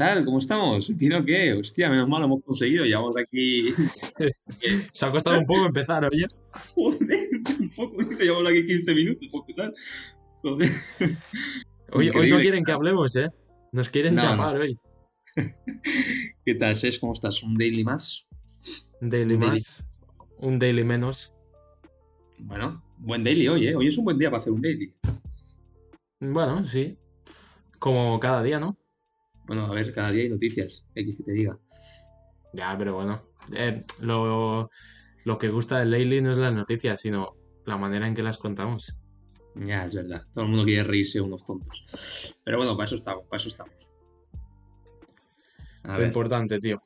¿Qué tal? ¿Cómo estamos? ¿Tino qué? Hostia, menos mal lo hemos conseguido. Llevamos aquí. Se ha costado un poco empezar, oye. Joder, un poco. Llevamos aquí 15 minutos. ¿por qué tal? Joder. Hoy, hoy no quieren que hablemos, ¿eh? Nos quieren No, chapar hoy. ¿Qué tal, Ses? ¿Cómo estás? ¿Un daily más? Un daily Un daily. más, un daily menos. Bueno, buen daily hoy, ¿eh? Hoy es un buen día para hacer un daily. Bueno, sí. Como cada día, ¿no? Bueno, a ver, cada día hay noticias. X que te diga. Ya, pero bueno. Eh, lo, lo que gusta del daily no es las noticias, sino la manera en que las contamos. Ya, es verdad. Todo el mundo quiere reírse unos tontos. Pero bueno, para eso estamos, para eso estamos. A ver. importante, tío.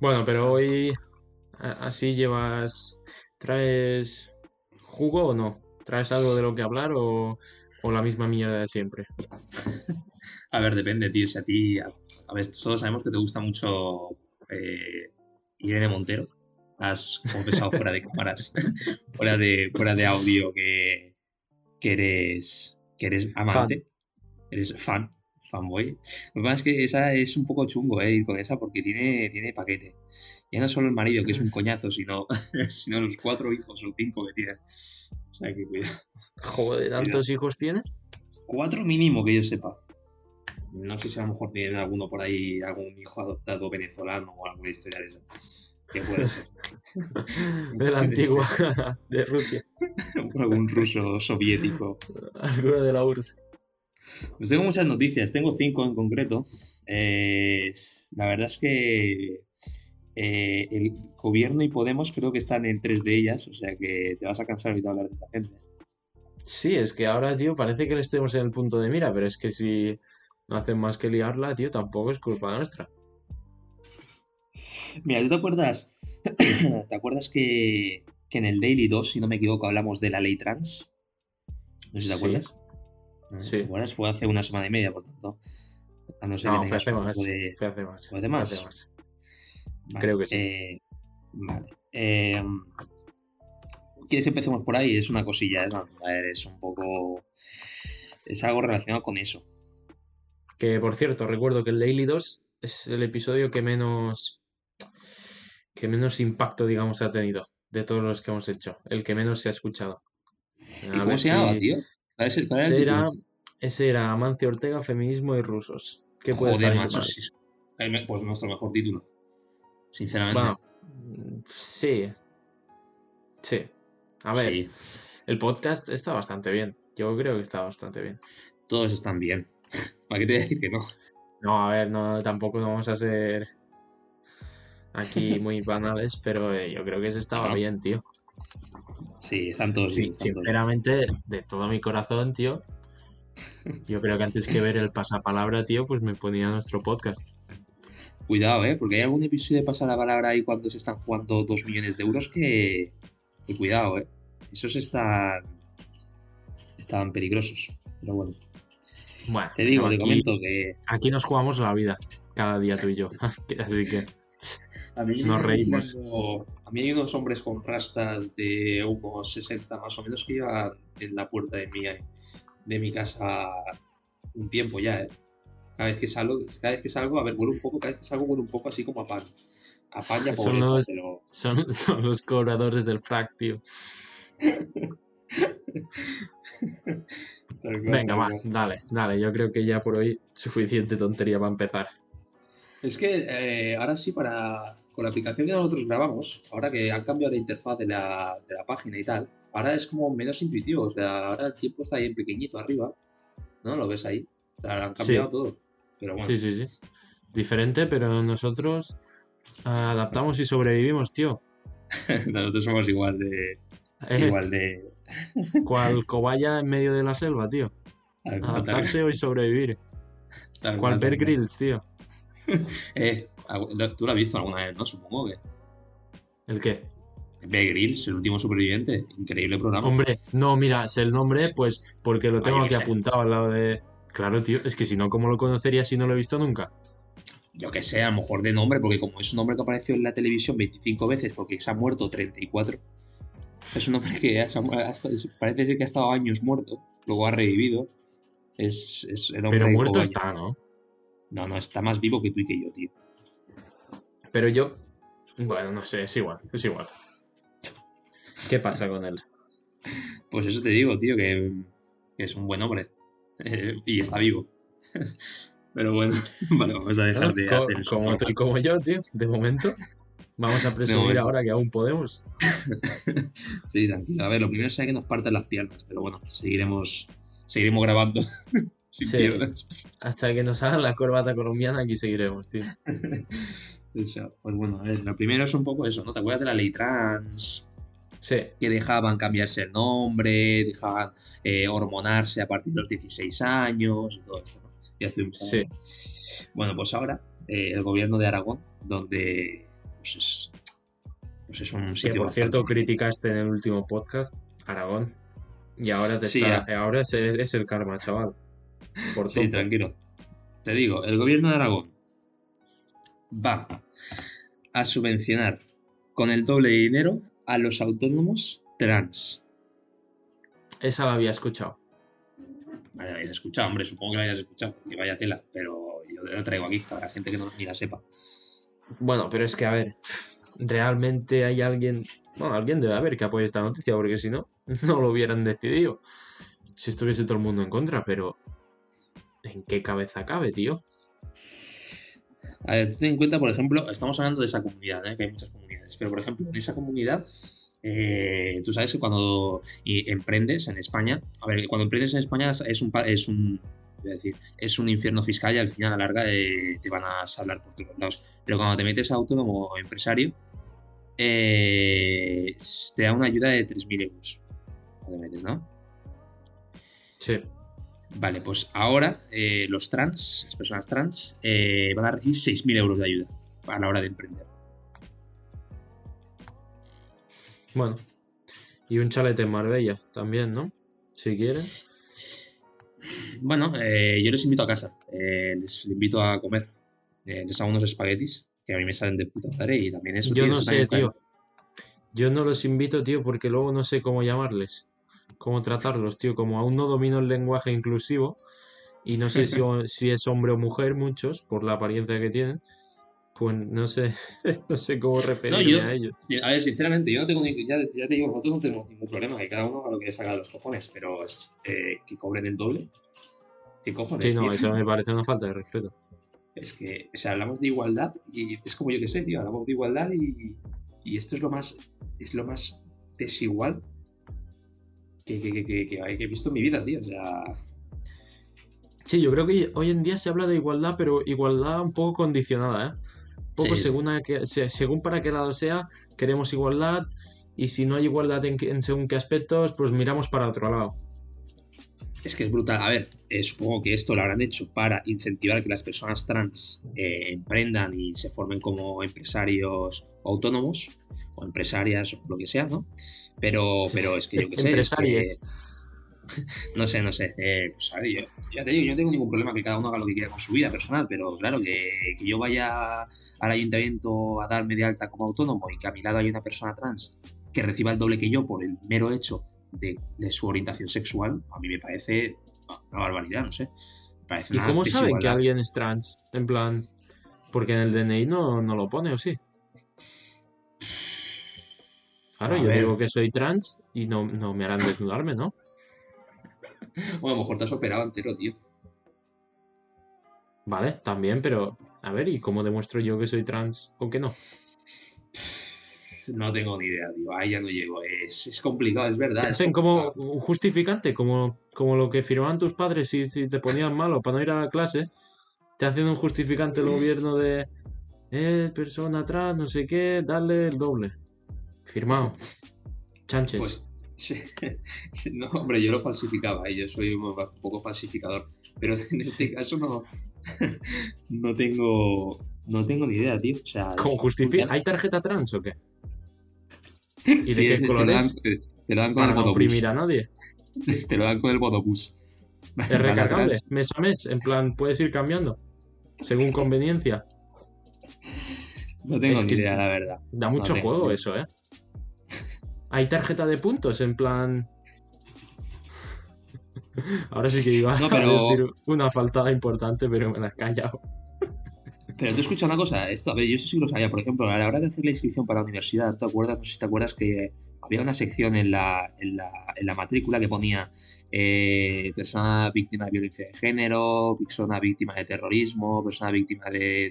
Bueno, pero hoy así llevas... ¿Traes jugo o no? ¿Traes algo de lo que hablar o, o la misma mierda de siempre? A ver, depende, tío. Si a ti. A, a ver, todos sabemos que te gusta mucho eh, Irene Montero. Has confesado fuera de cámaras, fuera de, fuera de audio, que, que eres, que eres amante, eres fan, fanboy. Lo que pasa es que esa es un poco chungo, eh, ir con esa porque tiene, tiene paquete. Ya no solo el marido, que es un coñazo, sino, sino los cuatro hijos o cinco que tiene. O sea, que cuidado. Joder, ¿tantos hijos tiene? Cuatro mínimo que yo sepa. No sé si a lo mejor tienen alguno por ahí, algún hijo adoptado venezolano o alguna historia de eso. Que puede ser. De la antigua, de Rusia. algún ruso soviético. Algo de la URSS. Pues tengo muchas noticias, tengo cinco en concreto. Eh, la verdad es que eh, el gobierno y Podemos creo que están en tres de ellas, o sea que te vas a cansar ahorita de hablar de esa gente. Sí, es que ahora, tío, parece que le estemos en el punto de mira, pero es que si no hacen más que liarla, tío, tampoco es culpa nuestra. Mira, ¿tú te acuerdas? ¿Te acuerdas que, que en el Daily 2, si no me equivoco, hablamos de la ley trans? No sé si te acuerdas. Ah, Sí. ¿Te acuerdas? Fue hace una semana y media, por tanto. A no ser No, que fue hace más. de- Fue hace más. ¿Fue hace más? Fue más. Vale, Creo que sí. eh, vale. Eh, ¿Quieres que empecemos por ahí? Es una cosilla, es, a ver, es un poco... Es algo relacionado con eso. Que por cierto, recuerdo que el Daily 2 es el episodio que menos. que menos impacto, digamos, ha tenido de todos los que hemos hecho. El que menos se ha escuchado. ¿Y cómo se llamaba, si- tío? ¿Cuál, es el- cuál Ese era, ese era Amancio Ortega, feminismo y rusos. ¿Qué puede Joder, macho, sí. Pues nuestro mejor título. Sinceramente. Bueno, sí. Sí. A ver, Sí, el podcast está bastante bien. Yo creo que está bastante bien. todos están bien. ¿Para qué te voy a decir que no? No, a ver, no, tampoco vamos a ser aquí muy banales, pero eh, yo creo que se estaba No. bien, tío. Sí, están todos Sí, bien. están todos bien. sinceramente, de todo mi corazón, tío. Yo creo que antes que ver el pasapalabra, tío, pues me ponía nuestro podcast. Cuidado, ¿eh? Porque hay algún episodio de Pasa la Palabra ahí cuando se están jugando dos millones de euros que... que cuidado, ¿eh? Esos están... Estaban peligrosos. Pero bueno. Bueno, Te digo, te aquí, comento que... aquí nos jugamos la vida, cada día tú y yo. Así que, A mí, Nos reímos. cuando- a mí hay unos hombres con rastas de unos 60 más o menos que llevan en la puerta de mi, de mi casa un tiempo ya, ¿eh? Cada vez que salgo, cada vez que salgo, a ver, huele un poco, cada vez que salgo huele un poco así como a pan. A pan y a Son pobreza, los- pero... son, son los cobradores del frac, tío. tal cual, Venga, va, dale, dale. Yo creo que ya por hoy suficiente tontería para empezar. Es que eh, ahora sí, para con la aplicación que nosotros grabamos, ahora que han cambiado la interfaz de la, de la página y tal, ahora es como menos intuitivo. O sea, ahora el tiempo está ahí en pequeñito arriba. ¿No? ¿Lo ves ahí? O sea, han cambiado Sí. todo. Pero bueno, Sí, sí, sí. Diferente, pero nosotros adaptamos y sobrevivimos, tío. nosotros somos igual de. Eh, Igual de. Cual cobaya en medio de la selva, tío. Adaptarse o sobrevivir. tal Cual Bear. Grylls, tío. Eh, tú lo has visto alguna vez, ¿no? Supongo que. ¿El qué? Bear Grylls, el último superviviente. Increíble programa. Hombre, no, mira, sé el nombre, pues porque lo tengo aquí apuntado al lado de. Claro, tío, es que si no, ¿cómo lo conocería si no lo he visto nunca? Yo que sé, a lo mejor de nombre, porque como es un hombre que apareció en la televisión 25 veces porque se ha muerto 34. Es un hombre que parece ser que ha estado años muerto, luego ha revivido. Es, es el hombre Pero muerto está, ¿no? No, no, está más vivo que tú y que yo, tío. Pero yo, bueno, no sé, es igual, es igual. ¿Qué pasa con él? Pues eso te digo, tío, que, que es un buen hombre. y está vivo. Pero bueno, vale, vamos a dejar de hacer como como yo, tío, de momento. Vamos a presumir ahora que aún podemos. Sí, tranquilo. A ver, lo primero es que nos parten las piernas, pero bueno, seguiremos, seguiremos grabando. Sí. piernas. Hasta que nos hagan la corbata colombiana, aquí seguiremos, tío. Eso, Pues bueno, a ver, lo primero es un poco eso, ¿no? ¿Te acuerdas de la ley trans? Sí, Que dejaban cambiarse el nombre, dejaban eh, hormonarse a partir de los 16 años y todo esto, ¿no? Ya estuvimos Sí. hablando. Bueno, pues ahora eh, el gobierno de Aragón, donde pues es, pues es un que sitio por cierto criticaste en el último podcast, Aragón. Y ahora te Sí, está, ahora es el, es el karma, chaval. Por Sí, tonto. tranquilo. Te digo, el gobierno de Aragón va a subvencionar con el doble de dinero a los autónomos trans. Esa la había escuchado. Vaya, habéis escuchado, hombre, supongo que la hayas escuchado, que vaya tela, pero yo lo traigo aquí para la gente que no ni la sepa. Bueno, pero es que, a ver, realmente hay alguien, bueno, alguien debe haber que apoye esta noticia, porque si no, no lo hubieran decidido. Si estuviese todo el mundo en contra, pero ¿en qué cabeza cabe, tío? A ver, ten en cuenta, por ejemplo, estamos hablando de esa comunidad, ¿eh? que hay muchas comunidades, pero por ejemplo, en esa comunidad, eh, tú sabes que cuando emprendes en España, a ver, cuando emprendes en España es- un, es un, a decir, es un infierno fiscal y al final a la larga eh, te van a hablar por todos lados. Pero cuando te metes a autónomo o empresario, eh, te da una ayuda de 3.000 euros. Cuando te metes, ¿no? Sí. Vale, pues ahora eh, los trans, las personas trans, van a recibir 6.000 euros de ayuda a la hora de emprender. Bueno. Y un chalet en Marbella también, ¿no? Si quieren. Bueno, eh, yo les invito a casa, eh, les invito a comer. Eh, les hago unos espaguetis que a mí me salen de puta madre y también eso. Yo tío, no eso sé, tío. Yo no los invito, tío, porque luego no sé cómo llamarles. Cómo tratarlos, tío. Como aún no domino el lenguaje inclusivo. Y no sé si, si es hombre o mujer, muchos, por la apariencia que tienen. Pues no sé, no sé cómo referirme yo- a ellos. A ver, sinceramente, yo no tengo ni, ya, ya te digo, nosotros no tenemos ningún problema, que cada uno haga lo que le saca de los cojones, pero es, eh, que cobren el doble. ¿Qué cojones? Sí, no, tío? eso me parece una falta de respeto. Es que, o sea, hablamos de igualdad y es como yo que sé, tío, hablamos de igualdad y, y esto es lo más, es lo más desigual que, que, que, he visto en mi vida, tío. O sea, Sí, yo creo que hoy en día se habla de igualdad, pero igualdad un poco condicionada, ¿eh? Un poco Sí. según, a según para qué lado sea, queremos igualdad, y si no hay igualdad en, en según qué aspectos, pues miramos para otro lado. Es que es brutal. A ver, eh, supongo que esto lo habrán hecho para incentivar que las personas trans eh, emprendan y se formen como empresarios autónomos o empresarias o lo que sea, ¿no? Pero, pero es que yo qué sé. que- no sé, no sé. eh, pues, a ver, yo, ya te digo, yo no tengo ningún problema que cada uno haga lo que quiera con su vida personal, pero claro, que, que yo vaya al ayuntamiento a darme de alta como autónomo y que a mi lado hay una persona trans que reciba el doble que yo por el mero hecho de, de su orientación sexual, a mí me parece una barbaridad, no sé. Me parece ¿Y una cómo saben que alguien es trans? En plan, porque en el DNI no, no lo pone, ¿o sí? Claro, A yo ver. digo que soy trans y no, no me harán desnudarme, ¿no? O a lo mejor te has operado entero, tío. Vale, también, pero a ver, ¿y cómo demuestro yo que soy trans o que no? No tengo ni idea, tío. Ahí ya no llego. Es, es complicado, es verdad. Te es hacen como un justificante, como, como lo que firmaban tus padres si, si te ponían malo para no ir a la clase. Te hacen un justificante el gobierno de, eh, persona trans, no sé qué, dale el doble. Firmado. Chanches. Pues sí. no, hombre, yo lo falsificaba y yo soy un poco falsificador. Pero en este caso no, no tengo no tengo ni idea, tío. O sea, ¿Cómo es justifica? ¿Hay tarjeta trans o qué? ¿Y de Sí, qué te color lo dan- es? Te lo dan con Para el no botobús. oprimir a nadie. Te lo dan con el botobús. Es recargable, mes a mes. En plan, puedes ir cambiando. Según conveniencia. No tengo Es ni que- idea, la verdad. Da mucho juego idea. eso, ¿eh? Hay tarjeta de puntos, en plan. Ahora sí que iba No, a decir una faltada importante, pero me la he callado. Pero tú escucha una cosa, esto, a ver, yo eso sí lo sabía, por ejemplo, a la hora de hacer la inscripción para la universidad, ¿te acuerdas? No sé si te acuerdas que había una sección en la, en la, en la matrícula que ponía eh, persona víctima de violencia de género, persona víctima de terrorismo, persona víctima de eh,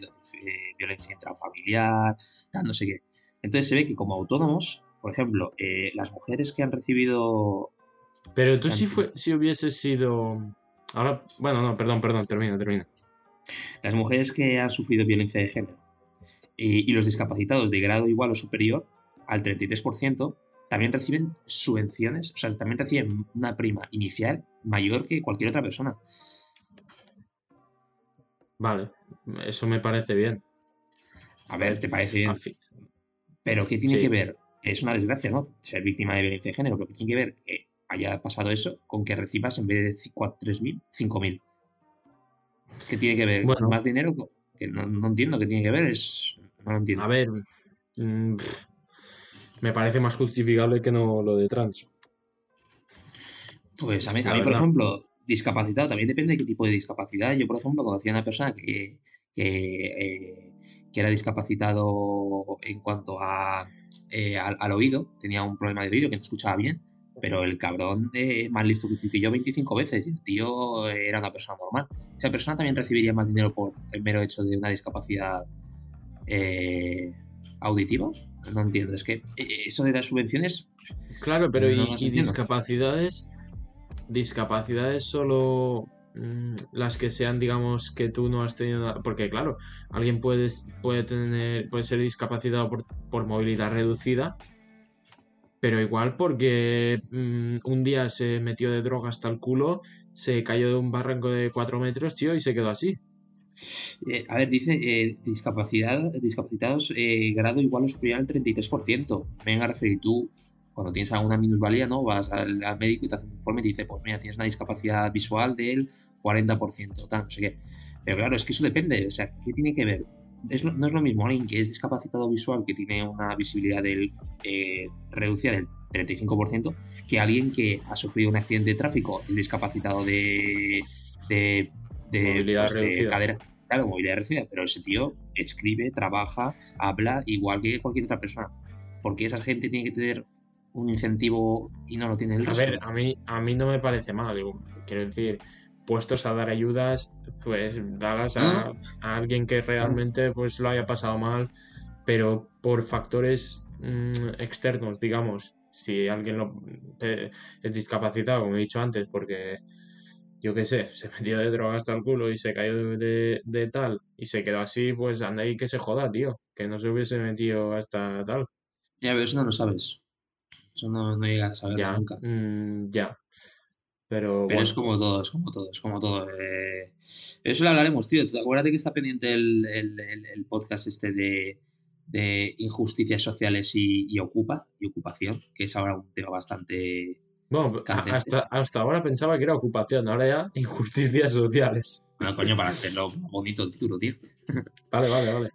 violencia intrafamiliar, tal, no sé qué. Entonces se ve que como autónomos, por ejemplo, eh, las mujeres que han recibido... Pero tú si, fue, si hubieses sido... Ahora, bueno, no, perdón, perdón, termina, termina. Las mujeres que han sufrido violencia de género y, los discapacitados de grado igual o superior al 33% también reciben subvenciones, o sea, también reciben una prima inicial mayor que cualquier otra persona. Vale, eso me parece bien. A ver, ¿te parece bien? Pero ¿qué tiene que ver? Es una desgracia, ¿no? Ser víctima de violencia de género, pero ¿qué tiene que ver que haya pasado eso con que recibas en vez de 3.000, 5.000? ¿Qué tiene que ver? ¿Más dinero? Que no, entiendo qué tiene que ver. Es, no lo entiendo. A ver, mm, me parece más justificable que no lo de trans. Pues a mí, por ejemplo, discapacitado, también depende de qué tipo de discapacidad. Yo, por ejemplo, conocí a una persona que, eh, que, era discapacitado en cuanto a, eh, al, oído, tenía un problema de oído que no escuchaba bien, pero el cabrón es más listo que yo 25 veces y el tío era una persona normal. Esa persona también recibiría más dinero por el mero hecho de una discapacidad eh, auditiva. No entiendo, es que eh, eso de las subvenciones... Claro, pero ¿y, discapacidades? Discapacidades solo mm, las que sean, digamos, que tú no has tenido... Porque claro, alguien puede, puede, tener, puede ser discapacitado por, por movilidad reducida pero igual porque mm, un día se metió de droga hasta el culo, se cayó de un barranco de 4 metros, tío, y se quedó así. Eh, a ver, dice eh, discapacidad, discapacitados eh, grado igual o superior al 33%. Venga, referir tú, cuando tienes alguna minusvalía, ¿no? Vas al, médico y te hace un informe y te dice, pues mira, tienes una discapacidad visual del 40%, tal, no sé qué. Pero claro, es que eso depende, o sea, ¿qué tiene que ver? No es lo mismo alguien que es discapacitado visual, que tiene una visibilidad del, eh, reducida del 35%, que alguien que ha sufrido un accidente de tráfico, es discapacitado de, de, movilidad pues, cadera. Claro, movilidad reducida, pero ese tío escribe, trabaja, habla igual que cualquier otra persona. Porque esa gente tiene que tener un incentivo y no lo tiene el resto. A ver, a mí, a mí no me parece mal, quiero decir, puestos a dar ayudas, pues dalas a, alguien que realmente pues lo haya pasado mal, pero por factores mm, externos, digamos, si alguien lo, es discapacitado, como he dicho antes, porque yo qué sé, se metió de droga hasta el culo y se cayó de, tal y se quedó así, pues anda ahí que se joda, tío, que no se hubiese metido hasta tal. Ya, pero eso no lo sabes. Eso no, no llegas a saberlo nunca. Mm, ya, pero, es como todo, es como todo, es como todo. Eh, eso lo hablaremos, tío. Acuérdate que está pendiente el, podcast este de, injusticias sociales y, ocupa, y ocupación, que es ahora un tema bastante. Bueno, hasta, hasta, ahora pensaba que era ocupación, ahora ya injusticias sociales. Bueno, coño, para hacerlo bonito el título, tío. Vale, vale, vale.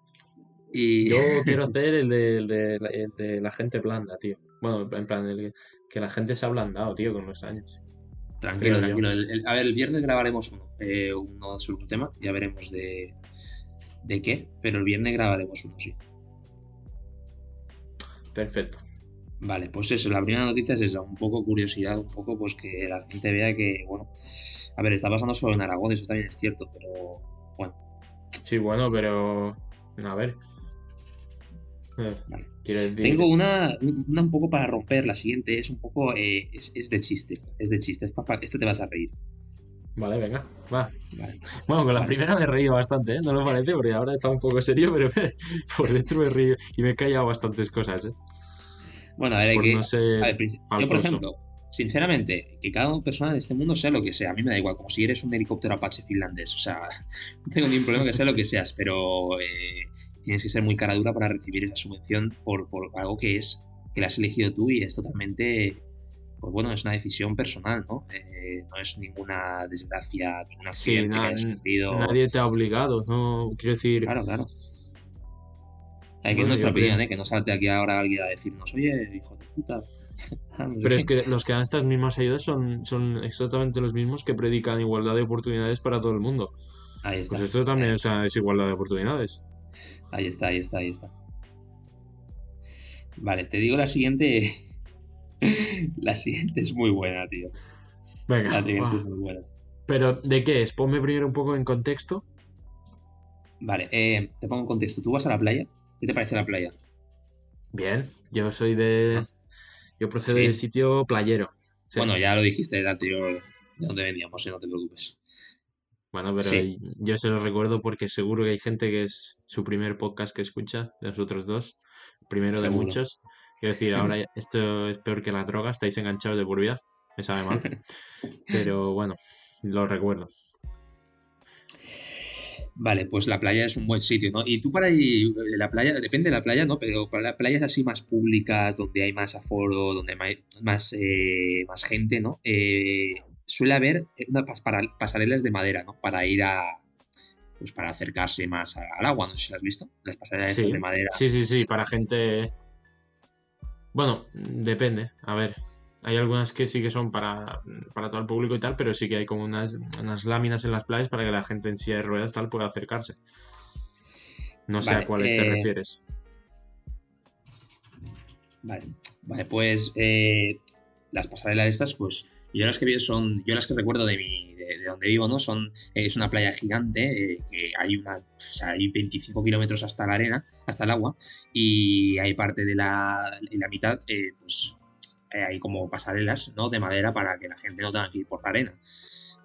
Y... Yo quiero hacer el de, la gente blanda, tío. Bueno, en plan, el, que la gente se ha ablandado, tío, con los años. Tranquilo, tranquilo. a ver, el viernes grabaremos uno, eh, uno sobre un tema, ya veremos de, de qué, pero el viernes grabaremos uno, sí. Perfecto. Vale, pues eso, la primera noticia es eso, un poco curiosidad, un poco pues que la gente vea que, bueno, a ver, está pasando solo en Aragón, eso también es cierto, pero bueno. Sí, bueno, pero a ver, tengo una, un poco para romper, la siguiente es un poco, eh, es, de chiste, es de chiste, papá, esto te vas a reír. Vale, venga, va. Bueno, con la primera me he reído bastante, ¿eh? No lo parece, porque ahora está un poco serio, pero por dentro me he reído y me he callado bastantes cosas, ¿eh? Bueno, a ver, que, yo, por ejemplo, sinceramente, que cada persona de este mundo sea lo que sea, a mí me da igual, como si eres un helicóptero apache finlandés, o sea, no tengo ningún problema que sea lo que seas, pero eh, tienes que ser muy cara dura para recibir esa subvención por, algo que es que la has elegido tú y es totalmente, pues bueno, es una decisión personal, ¿no? Eh, no es ninguna desgracia, ningún accidente que Nadie te ha obligado, ¿no? Quiero decir... Claro, claro. Hay que es nuestra opinión, ¿eh? Que no salte aquí ahora alguien a decirnos, oye, hijo de puta. Pero es que los que dan estas mismas ayudas son, son exactamente los mismos que predican igualdad de oportunidades para todo el mundo. Ahí está. Pues esto también o sea, es igualdad de oportunidades. Ahí está, ahí está, ahí está. Vale, te digo la siguiente. la siguiente es muy buena, tío. Venga, La siguiente es muy buena. Pero, ¿de qué es? Ponme primero un poco en contexto. Vale, eh, te pongo en contexto. ¿Tú vas a la playa? ¿Qué te parece la playa? Bien, yo soy de. Yo procedo Sí. del sitio playero. Sí. Bueno, ya lo dijiste el anterior de dónde veníamos, eh, no te preocupes. Bueno, pero Sí. yo se lo recuerdo porque seguro que hay gente que es su primer podcast que escucha, de nosotros dos, primero de muchos. Quiero decir, ahora esto es peor que la droga, estáis enganchados de por vida, me sabe mal. Pero bueno, lo recuerdo. Vale, pues la playa es un buen sitio, ¿no? Y tú para ir, eh, la playa, depende de la playa, ¿no? Pero para las playas así más públicas, donde hay más aforo, donde hay más, eh, más gente, ¿no? Eh, suele haber unas pas- para- pasarelas de madera, ¿no? Para ir a, pues para acercarse más al agua, no sé si las has visto, las pasarelas estas Sí, de madera. sí, sí, sí, para gente... Bueno, depende, a ver. Hay algunas que sí que son para, para todo el público y tal, pero sí que hay como unas, unas láminas en las playas para que la gente en silla de ruedas tal pueda acercarse. No sé Vale, a cuáles te eh, refieres. Vale, vale, pues eh, las pasarelas estas, pues yo las que veo son, yo las que recuerdo de mi, de, de donde vivo, ¿no? Son, eh, es una playa gigante, eh, que hay una, o sea, hay 25 kilómetros hasta la arena, hasta el agua, y hay parte de la, en la mitad, eh, pues hay como pasarelas, ¿no? De madera para que la gente no tenga que ir por la arena.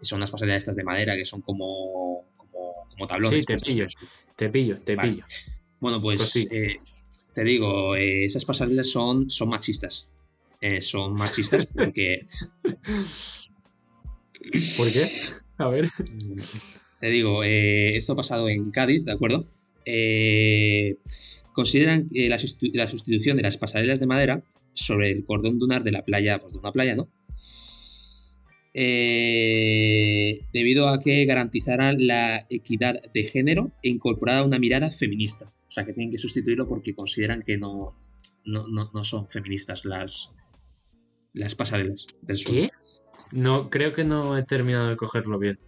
Y son unas pasarelas estas de madera que son como, como, como tablones. Sí, te pillo. Te pillo, te vale. pillo. Bueno, pues Pues sí. eh, te digo, eh, esas pasarelas son, son machistas. Eh, son machistas porque, ¿Por qué? A ver. te digo, eh, esto ha pasado en Cádiz, ¿de acuerdo? Eh, consideran la, sustitu- la sustitución de las pasarelas de madera sobre el cordón dunar de la playa, pues de una playa, ¿no? Eh, debido a que garantizaran la equidad de género e incorporara una mirada feminista. O sea, que tienen que sustituirlo porque consideran que no, no, no- no son feministas las, las pasarelas del sur. ¿Qué? No, creo que no he terminado de cogerlo bien.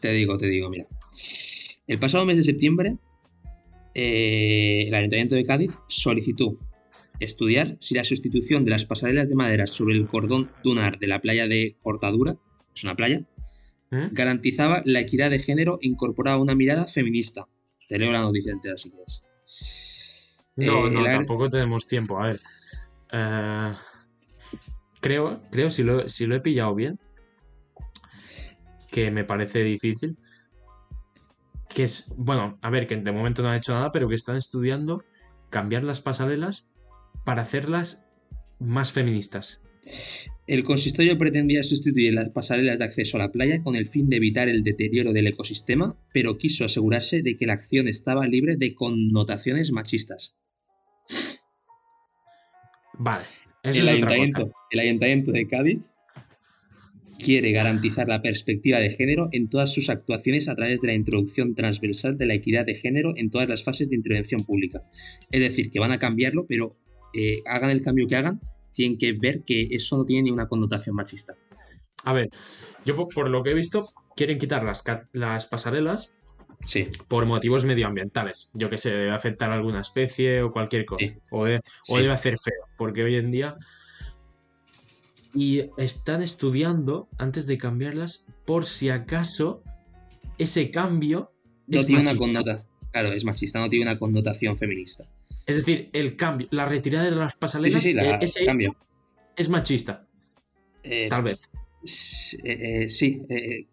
Te digo, te digo, mira. El pasado mes de septiembre, eh, el Ayuntamiento de Cádiz solicitó estudiar si la sustitución de las pasarelas de madera sobre el cordón dunar de la playa de Cortadura, es una playa, ¿Eh? garantizaba la equidad de género e incorporaba una mirada feminista. Te leo la noticia entera si quieres. No, Eh, no, tampoco tenemos tiempo. A ver. Eh, creo, creo, si lo, si lo he pillado bien, que me parece difícil. Que es, bueno, a ver, que de momento no han hecho nada, pero que están estudiando cambiar las pasarelas para hacerlas más feministas. El consistorio pretendía sustituir las pasarelas de acceso a la playa con el fin de evitar el deterioro del ecosistema, pero quiso asegurarse de que la acción estaba libre de connotaciones machistas. Vale, eso El es otra ayuntamiento, cosa. el ayuntamiento de Cádiz quiere garantizar la perspectiva de género en todas sus actuaciones a través de la introducción transversal de la equidad de género en todas las fases de intervención pública. Es decir, que van a cambiarlo, pero eh, hagan el cambio que hagan, tienen que ver que eso no tiene ni una connotación machista. A ver, yo po- por lo que he visto, quieren quitar las, las pasarelas Sí, por motivos medioambientales. Yo que sé, debe afectar a alguna especie o cualquier cosa. Sí. O, de- o Sí. debe hacer feo, porque hoy en día... Y están estudiando, antes de cambiarlas, por si acaso ese cambio no es tiene una connotación. Claro, es machista, no tiene una connotación feminista. Es decir, el cambio, la retirada de las pasarelas sí, sí, la, eh, ese cambio. es machista, Eh, tal vez. eh, eh, sí,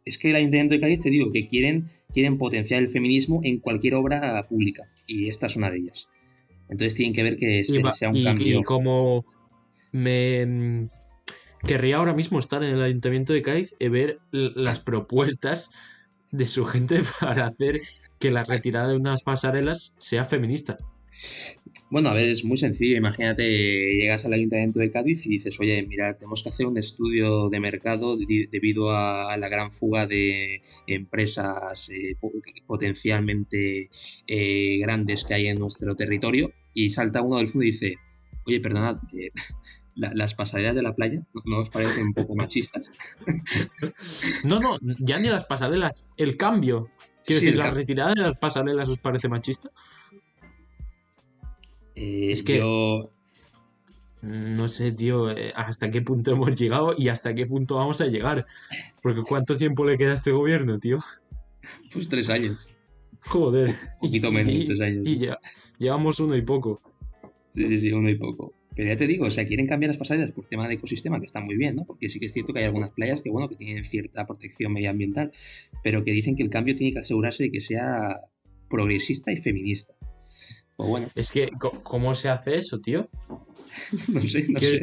es que el Ayuntamiento de Cádiz te digo que quieren, quieren potenciar el feminismo en cualquier obra pública y esta es una de ellas. Entonces tienen que ver que se- va- sea un y- cambio. y como me mm, querría ahora mismo estar en el Ayuntamiento de Cádiz y ver las propuestas de su gente para hacer que la retirada de unas pasarelas sea feminista. Bueno, a ver, es muy sencillo. Imagínate, llegas al Ayuntamiento de Cádiz y dices, oye, mira, tenemos que hacer un estudio de mercado debido a, la gran fuga de empresas eh, po- potencialmente eh, grandes que hay en nuestro territorio. Y salta uno del fondo y dice, oye, perdonad, eh, la- las pasarelas de la playa, ¿no, os parecen un poco machistas? No, no, ya ni las pasarelas, el cambio. Quiero Sí, decir, ¿la retirada de las pasarelas os parece machista? Eh, Es que- yo- No sé, tío, eh, hasta qué punto hemos llegado y hasta qué punto vamos a llegar. Porque ¿cuánto tiempo le queda a este gobierno, tío? pues tres años. Joder. Un poquito menos, Y- tres años. Y ya, llevamos uno y poco. Sí, sí, sí, uno y poco. Pero ya te digo, o sea, quieren cambiar las pasarelas por tema de ecosistema, que está muy bien, ¿no? Porque sí que es cierto que hay algunas playas que, bueno, que tienen cierta protección medioambiental, pero que dicen que el cambio tiene que asegurarse de que sea progresista y feminista. Pues bueno, Es que, ¿cómo se hace eso, tío? no sé, no Que sé.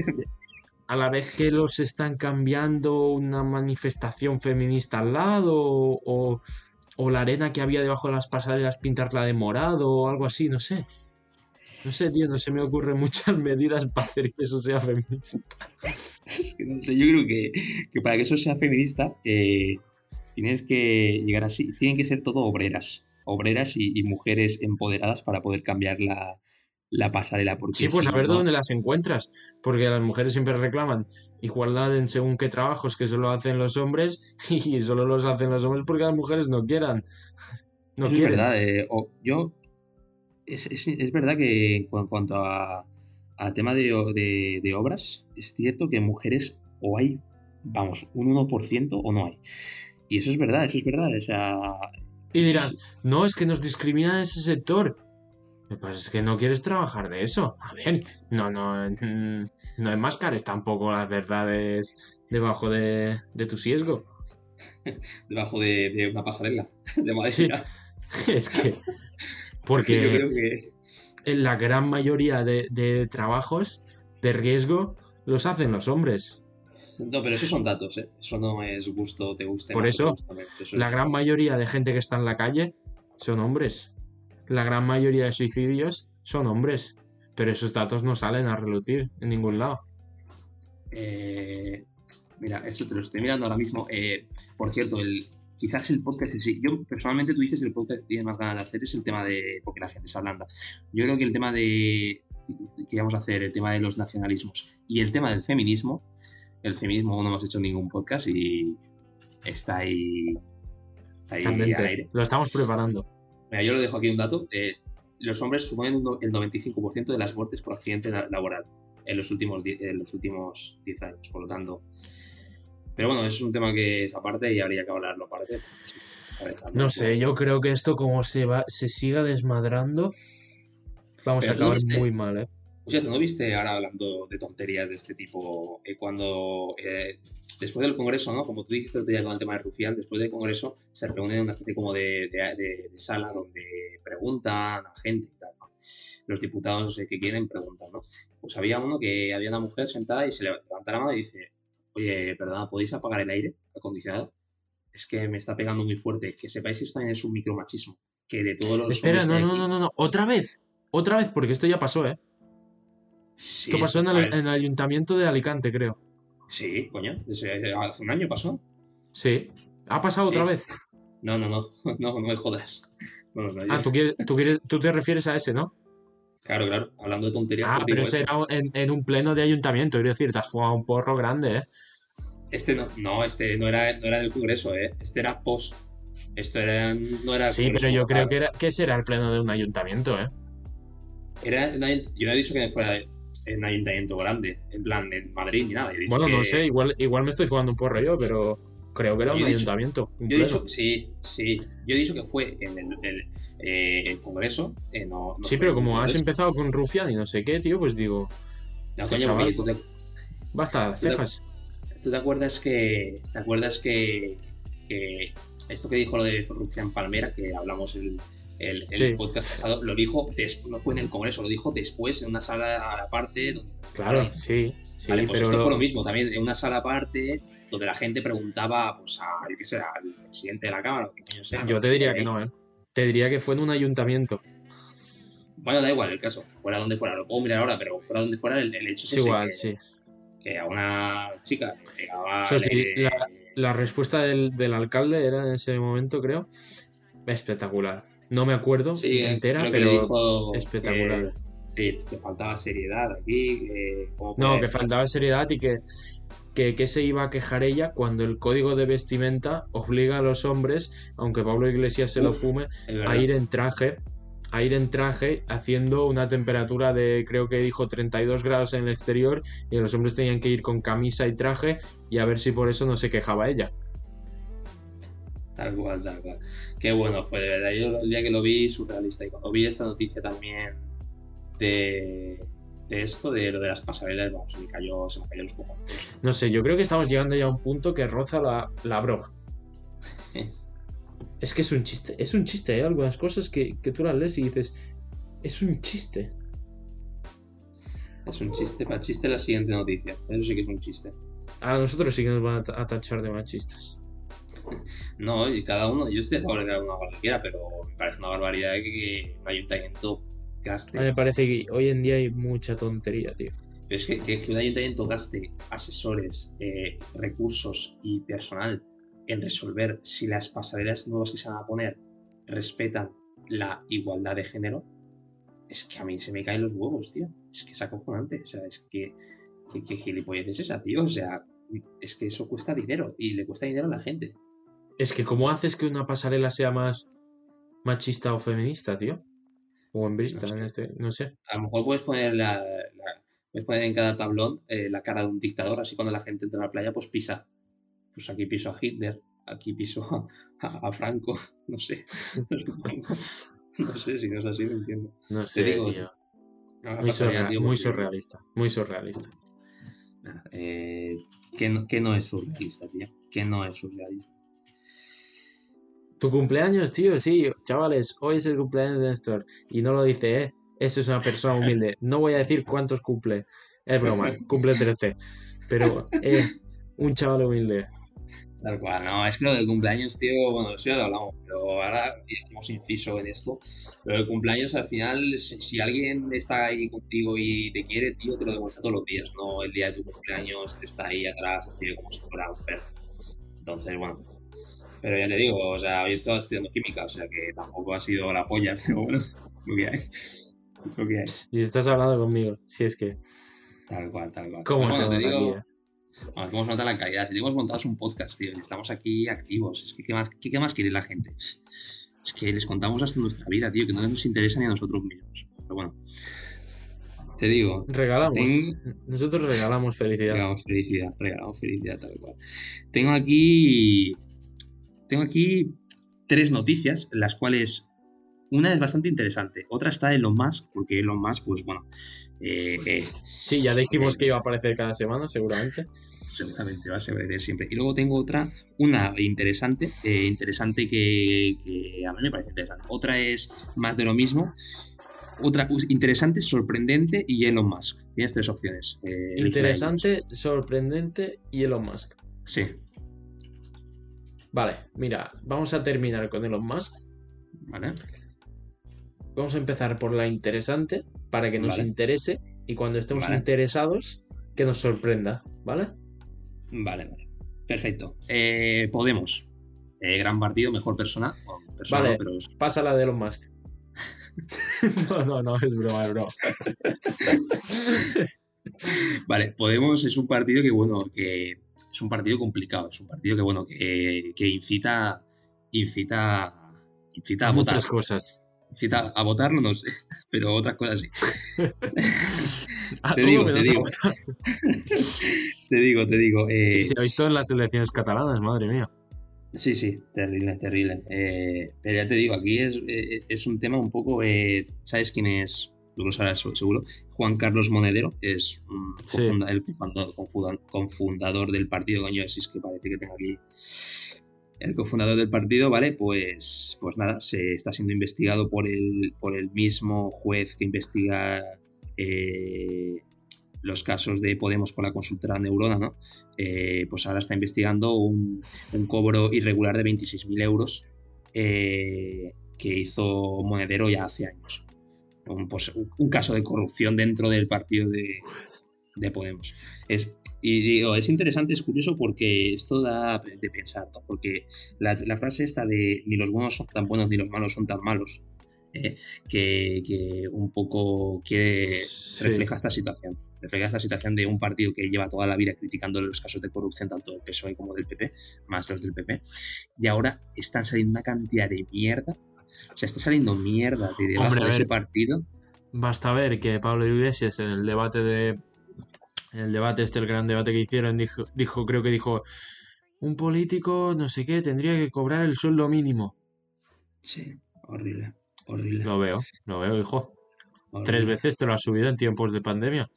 a la vez que los están cambiando una manifestación feminista al lado, o, o la arena que había debajo de las pasarelas pintarla de morado, o algo así, no sé. No sé, tío, no se me ocurren muchas medidas para hacer que eso sea feminista. Es que no sé, yo creo que, que para que eso sea feminista, eh, tienes que llegar así, tienen que ser todo obreras, obreras y, y mujeres empoderadas para poder cambiar la, la pasarela. Porque Sí, pues a ver no- dónde las encuentras, porque las mujeres siempre reclaman igualdad en según qué trabajos que solo hacen los hombres y solo los hacen los hombres porque las mujeres no quieran. No quieren. es verdad. eh, o- yo es, es- es verdad que en cu- en cuanto a, a tema de, de- de obras, es cierto que mujeres o hay, vamos, un 1% o no hay. Y eso es verdad, eso es verdad. O sea, Y dirán, no, es que nos discrimina ese sector. Lo que pasa es que no quieres trabajar de eso. A ver, no, no, mm, no enmascares tampoco las verdades debajo de, de tu sesgo. debajo de, de una pasarela de madera. Es que, Yo porque creo que en la gran mayoría de, de trabajos de riesgo los hacen los hombres. No, pero esos son datos, ¿eh? Eso no es gusto, te guste Por eso, eso La es- gran mayoría de gente que está en la calle son hombres. La gran mayoría de suicidios son hombres. Pero esos datos no salen a relucir en ningún lado. Eh, mira, esto te lo estoy mirando ahora mismo. Eh, por cierto, el, quizás el podcast en sí. Yo, personalmente, tú dices que el podcast que tienes más ganas de hacer es el tema de. Porque la gente se ablanda. Yo creo que el tema de. que íbamos a hacer, el tema de los nacionalismos y el tema del feminismo. El feminismo no hemos hecho ningún podcast y está ahí. Está ahí al aire. Lo estamos preparando. Mira, yo lo dejo aquí un dato. eh, los hombres suponen el 95% de las muertes por accidente la- laboral en los últimos die- en los últimos 10 años, por lo tanto. Pero bueno, eso es un tema que es aparte y habría que hablarlo aparte. No sé, yo creo que esto como se va, se siga desmadrando, vamos Pero a acabar muy mal, ¿eh? Sea, ¿tú no viste ahora hablando de tonterías de este tipo eh, cuando eh, después del Congreso, ¿no? Como tú dijiste día con el tema de Rufián, después del Congreso se reúnen en una especie como de, de- de- de sala donde preguntan a gente y tal, ¿no? Los diputados eh, que quieren preguntan, ¿no? Pues había uno que había una mujer sentada y se le- levanta la mano y dice, oye, perdona, ¿podéis apagar el aire acondicionado? Es que me está pegando muy fuerte. Que sepáis que esto también es un micromachismo. Que de todos los Espera, no, no, no, no, no, otra vez, otra vez, porque esto ya pasó, ¿eh? Sí, Esto pasó en el, vale, en el ayuntamiento de Alicante, creo. Sí, coño, hace un año pasó. Sí. ¿Ha pasado Sí, otra sí. vez? No, no, no, no, no me jodas. No, no, Ah, ¿tú, quieres, tú, quieres, tú te refieres a ese, ¿no? Claro, claro, hablando de tonterías. Ah, pues pero ese era en, en un pleno de ayuntamiento, quiero decir, te has fumado un porro grande, ¿eh? Este no, no, este no era, no era del Congreso, ¿eh? Este era post. Esto era, no era. Sí, pero yo creo que, era, que ese era el pleno de un ayuntamiento, ¿eh? Era yo no he dicho que fuera en un ayuntamiento grande, en plan en Madrid ni nada. Yo he dicho Bueno, no sé, igual, igual me estoy fumando un porro yo, pero creo que era un Yo ayuntamiento. un Yo he dicho, sí, sí. Yo he dicho que fue en el, el, eh, el Congreso. eh, no, no Sí, pero como has empezado con Rufián y no sé qué, tío, pues digo, No, este coño, chaval, tú te, basta, Tú te- cejas. ¿Tú te acuerdas que te acuerdas que, que esto que dijo lo de Rufián Palmera, que hablamos el, el, el Sí. podcast pasado, lo dijo no fue en el Congreso, lo dijo después en una sala aparte. Donde, Claro, Vale. sí, sí, Vale, pues pero esto fue lo mismo, también en una sala aparte donde la gente preguntaba pues a, yo qué sé, al presidente de la Cámara, o qué coño sea. yo te diría que no, ¿eh? Te diría que fue en un ayuntamiento. Bueno, da igual el caso, fuera donde fuera, lo puedo mirar ahora, pero fuera donde fuera, el, el hecho es Es ese, igual, que, sí. que a una chica le pegaba... La- La respuesta del, del alcalde era en ese momento, creo, espectacular. No me acuerdo Sí, entera, pero dijo espectacular. Que, sí, que faltaba seriedad aquí. No, que faltaba seriedad y que, que, que se iba a quejar ella cuando el código de vestimenta obliga a los hombres, aunque Pablo Iglesias se lo fume, a ir en traje, a ir en traje haciendo una temperatura de, creo que dijo 32 grados en el exterior y los hombres tenían que ir con camisa y traje y a ver si por eso no se quejaba ella. Tal cual, tal cual. Qué bueno fue, de verdad. Yo el día que lo vi, surrealista. Y cuando vi esta noticia también de, de esto, de lo de las pasarelas, vamos, se me cayó, se me cayó los cojones. No sé, yo creo que estamos llegando ya a un punto que roza la, la broma. Es que es un chiste, es un chiste, hay algunas cosas que, que tú las lees y dices, es un chiste. Es un chiste, para chiste la siguiente noticia. Eso sí que es un chiste. A nosotros sí que nos van a tachar de machistas. No, y cada uno, yo estoy a favor de que cada uno haga lo que quiera, pero me parece una barbaridad que, que un ayuntamiento gaste. A mí me parece que hoy en día hay mucha tontería, tío. Pero es que, que, que un ayuntamiento gaste asesores, eh, recursos y personal en resolver si las pasarelas nuevas que se van a poner respetan la igualdad de género, es que a mí se me caen los huevos, tío. Es que es acojonante. O sea, es que, que, que gilipollez es esa, tío. O sea, es que eso cuesta dinero y le cuesta dinero a la gente. Es que ¿cómo haces que una pasarela sea más machista o feminista, tío? O hembrista, No sé. en este, no sé. A lo mejor puedes poner la, la- puedes poner en cada tablón eh, la cara de un dictador, así cuando la gente entra a la playa, pues pisa. Pues aquí piso a Hitler, aquí piso a, Franco, no sé. No sé, si no es así, no entiendo. No sé, digo, tío. Muy, tío, surrealista, muy surrealista. Eh, ¿qué, no, qué no es surrealista, tío? ¿Qué no es surrealista? Tu cumpleaños, tío, sí, chavales, hoy es el cumpleaños de Néstor. Y no lo dice, ¿eh? Eso es una persona humilde. No voy a decir cuántos cumple. Es broma, cumple 13. Pero, eh, un chaval humilde. Tal cual, no, es que lo del cumpleaños, tío, bueno, eso ya lo hablamos, pero ahora hacemos inciso en esto. Pero el cumpleaños al final, si, alguien está ahí contigo y te quiere, tío, te lo demuestra todos los días, no el día de tu cumpleaños está ahí atrás, así como si fuera un perro. Entonces, bueno, pero ya te digo, o sea, hoy he estado estudiando química, o sea que tampoco ha sido la polla, pero bueno, lo que hay. Lo que hay. Y estás hablando conmigo, si es que. Tal cual, tal cual. ¿Cómo se te digo? Vamos, ¿cómo se nota la calidad? Si tenemos montados un podcast, tío, y estamos aquí activos. Es que, ¿qué más, qué, qué más quiere la gente? Es que les contamos hasta nuestra vida, tío, que no nos interesa ni a nosotros mismos. Pero bueno, te digo, Regalamos. Ten- Nosotros regalamos felicidad. regalamos felicidad, regalamos felicidad, tal cual. Tengo aquí, tengo aquí tres noticias, las cuales una es bastante interesante, otra está Elon Musk, porque Elon Musk, pues bueno, eh, eh, Sí, ya dijimos que iba a aparecer cada semana, seguramente. seguramente va a ser siempre. Y luego tengo otra, una interesante, eh, interesante que, que a mí me parece interesante. Otra es más de lo mismo. Otra interesante, sorprendente y Elon Musk. Tienes tres opciones. eh, Interesante, sorprendente y Elon Musk. Sí, Vale, mira, vamos a terminar con Elon Musk. vale. Vamos a empezar por la interesante para que nos Vale. interese y cuando estemos Vale. interesados que nos sorprenda, ¿vale? Vale, vale. Perfecto. Eh, Podemos. Eh, gran partido, mejor persona. Bueno, persona Vale. pero Pasa la de Elon Musk. no, no, no, es broma, es broma. Vale, Podemos es un partido que, bueno, que es un partido complicado. Es un partido que, bueno, que, que incita, incita, incita a votar. Muchas cosas. Incita a votarlo, no sé, pero otras cosas sí. Te digo, te digo. votar. Te digo, te digo. eh, Se ha visto en las elecciones catalanas, madre mía. Sí, sí, terrible, terrible. Eh, pero ya te digo, aquí es, eh, es un tema un poco. eh, ¿Sabes quién es? Tú lo sabrás seguro. Juan Carlos Monedero es Sí. cofunda- el cofundador, confundador del partido. Coño, si es que parece que tengo aquí. El cofundador del partido, ¿vale? Pues, pues nada, se está siendo investigado por el, por el mismo juez que investiga eh, los casos de Podemos con la consultora Neurona, ¿no? Eh, pues ahora está investigando un, un cobro irregular de 26.000 euros eh, que hizo Monedero ya hace años. Un, pues, un- caso de corrupción dentro del partido de, de Podemos. Es, y digo, es interesante, es curioso porque esto da de pensar, ¿no? Porque la, la frase esta de ni los buenos son tan buenos ni los malos son tan malos, eh, que, que, un poco quiere Sí. refleja esta situación. Refleja esta situación de un partido que lleva toda la vida criticando los casos de corrupción, tanto del PSOE como del PP, más los del PP, y ahora están saliendo una cantidad de mierda. O sea, está saliendo mierda de debajo Hombre, a de ese partido. Basta ver que Pablo Iglesias en el debate de. En el debate, este, el gran debate que hicieron, dijo, dijo, creo que dijo. Un político, no sé qué, tendría que cobrar el sueldo mínimo. Sí, horrible, horrible. Lo veo, lo veo, hijo. horrible. Tres veces te lo has subido en tiempos de pandemia.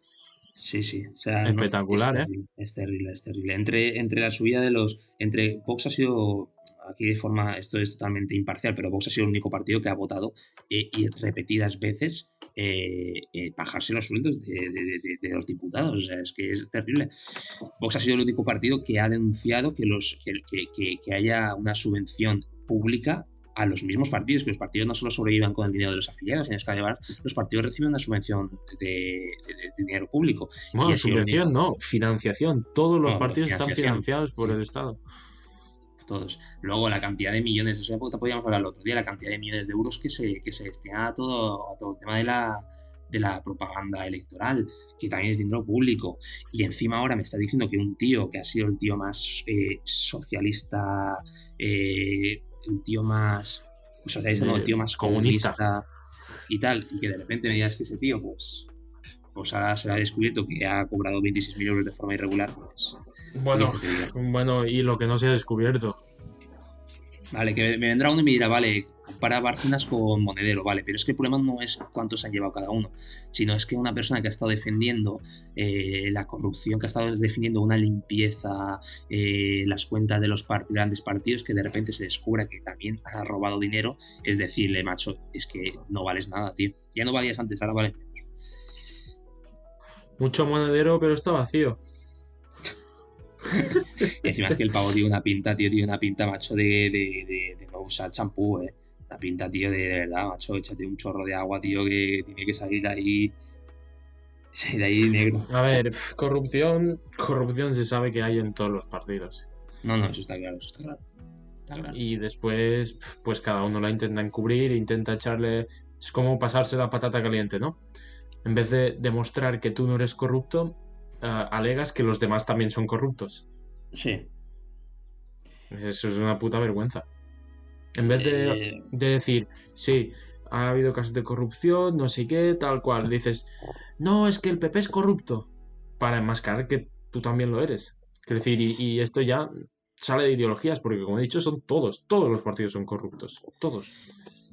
Sí, sí. O sea, no, Espectacular, es ¿eh? es terrible, es terrible. Entre, entre la subida de los. Entre Vox ha sido. Aquí de forma. Esto es totalmente imparcial, pero Vox ha sido el único partido que ha votado eh, y repetidas veces eh, eh, bajarse los sueldos de, de- de- de los diputados. O sea, es que es terrible. Vox ha sido el único partido que ha denunciado que, los, que, que- que- haya una subvención pública a los mismos partidos, que los partidos no solo sobrevivan con el dinero de los afiliados, sino que además los partidos reciben una subvención de, de- de dinero público. Bueno, subvención no, financiación. Todos los No, partidos están financiados por el Estado. Todos. Luego la cantidad de millones, eso ya podíamos hablar el otro día, la cantidad de millones de euros que se, que se destina a todo, a todo el tema de la, de la propaganda electoral, que también es dinero público. Y encima ahora me está diciendo que un tío que ha sido el tío más eh, socialista, eh, el tío más socialista, no, el tío más comunista. comunista y tal, y que de repente me digas que ese tío, pues, pues ahora se le ha descubierto que ha cobrado 26.000 euros de forma irregular, pues... Bueno, bueno, y lo que no se ha descubierto. Vale, que me vendrá uno y me dirá, vale, compara Bárcenas con Monedero, vale, pero es que el problema no es cuántos han llevado cada uno, sino es que una persona que ha estado defendiendo eh, la corrupción, que ha estado defendiendo una limpieza, eh, las cuentas de los grandes partidos, que de repente se descubra que también ha robado dinero, es decirle, macho, es que no vales nada, tío. Ya no valías antes, ahora vales menos. Mucho monedero, pero está vacío. Y encima es que el pavo tiene una pinta, tío, tiene una pinta, macho, de, de, de- de no usar champú, eh. La pinta, tío, de, de verdad, macho, échate un chorro de agua, tío, que tiene que salir de ahí. Salir de ahí negro. A ver, corrupción, corrupción se sabe que hay en todos los partidos. No, no, eso está claro, eso está claro. Está claro. Y después, pues cada uno la intenta encubrir, intenta echarle. Es como pasarse la patata caliente, ¿no? En vez de demostrar que tú no eres corrupto, ah, alegas que los demás también son corruptos. Sí. Eso es una puta vergüenza. En vez de, Eh, de decir, sí, ha habido casos de corrupción, no sé qué, tal cual, dices, no, es que el PP es corrupto, para enmascarar que tú también lo eres. Es decir, y, y esto ya sale de ideologías, porque como he dicho, son todos, todos los partidos son corruptos, todos.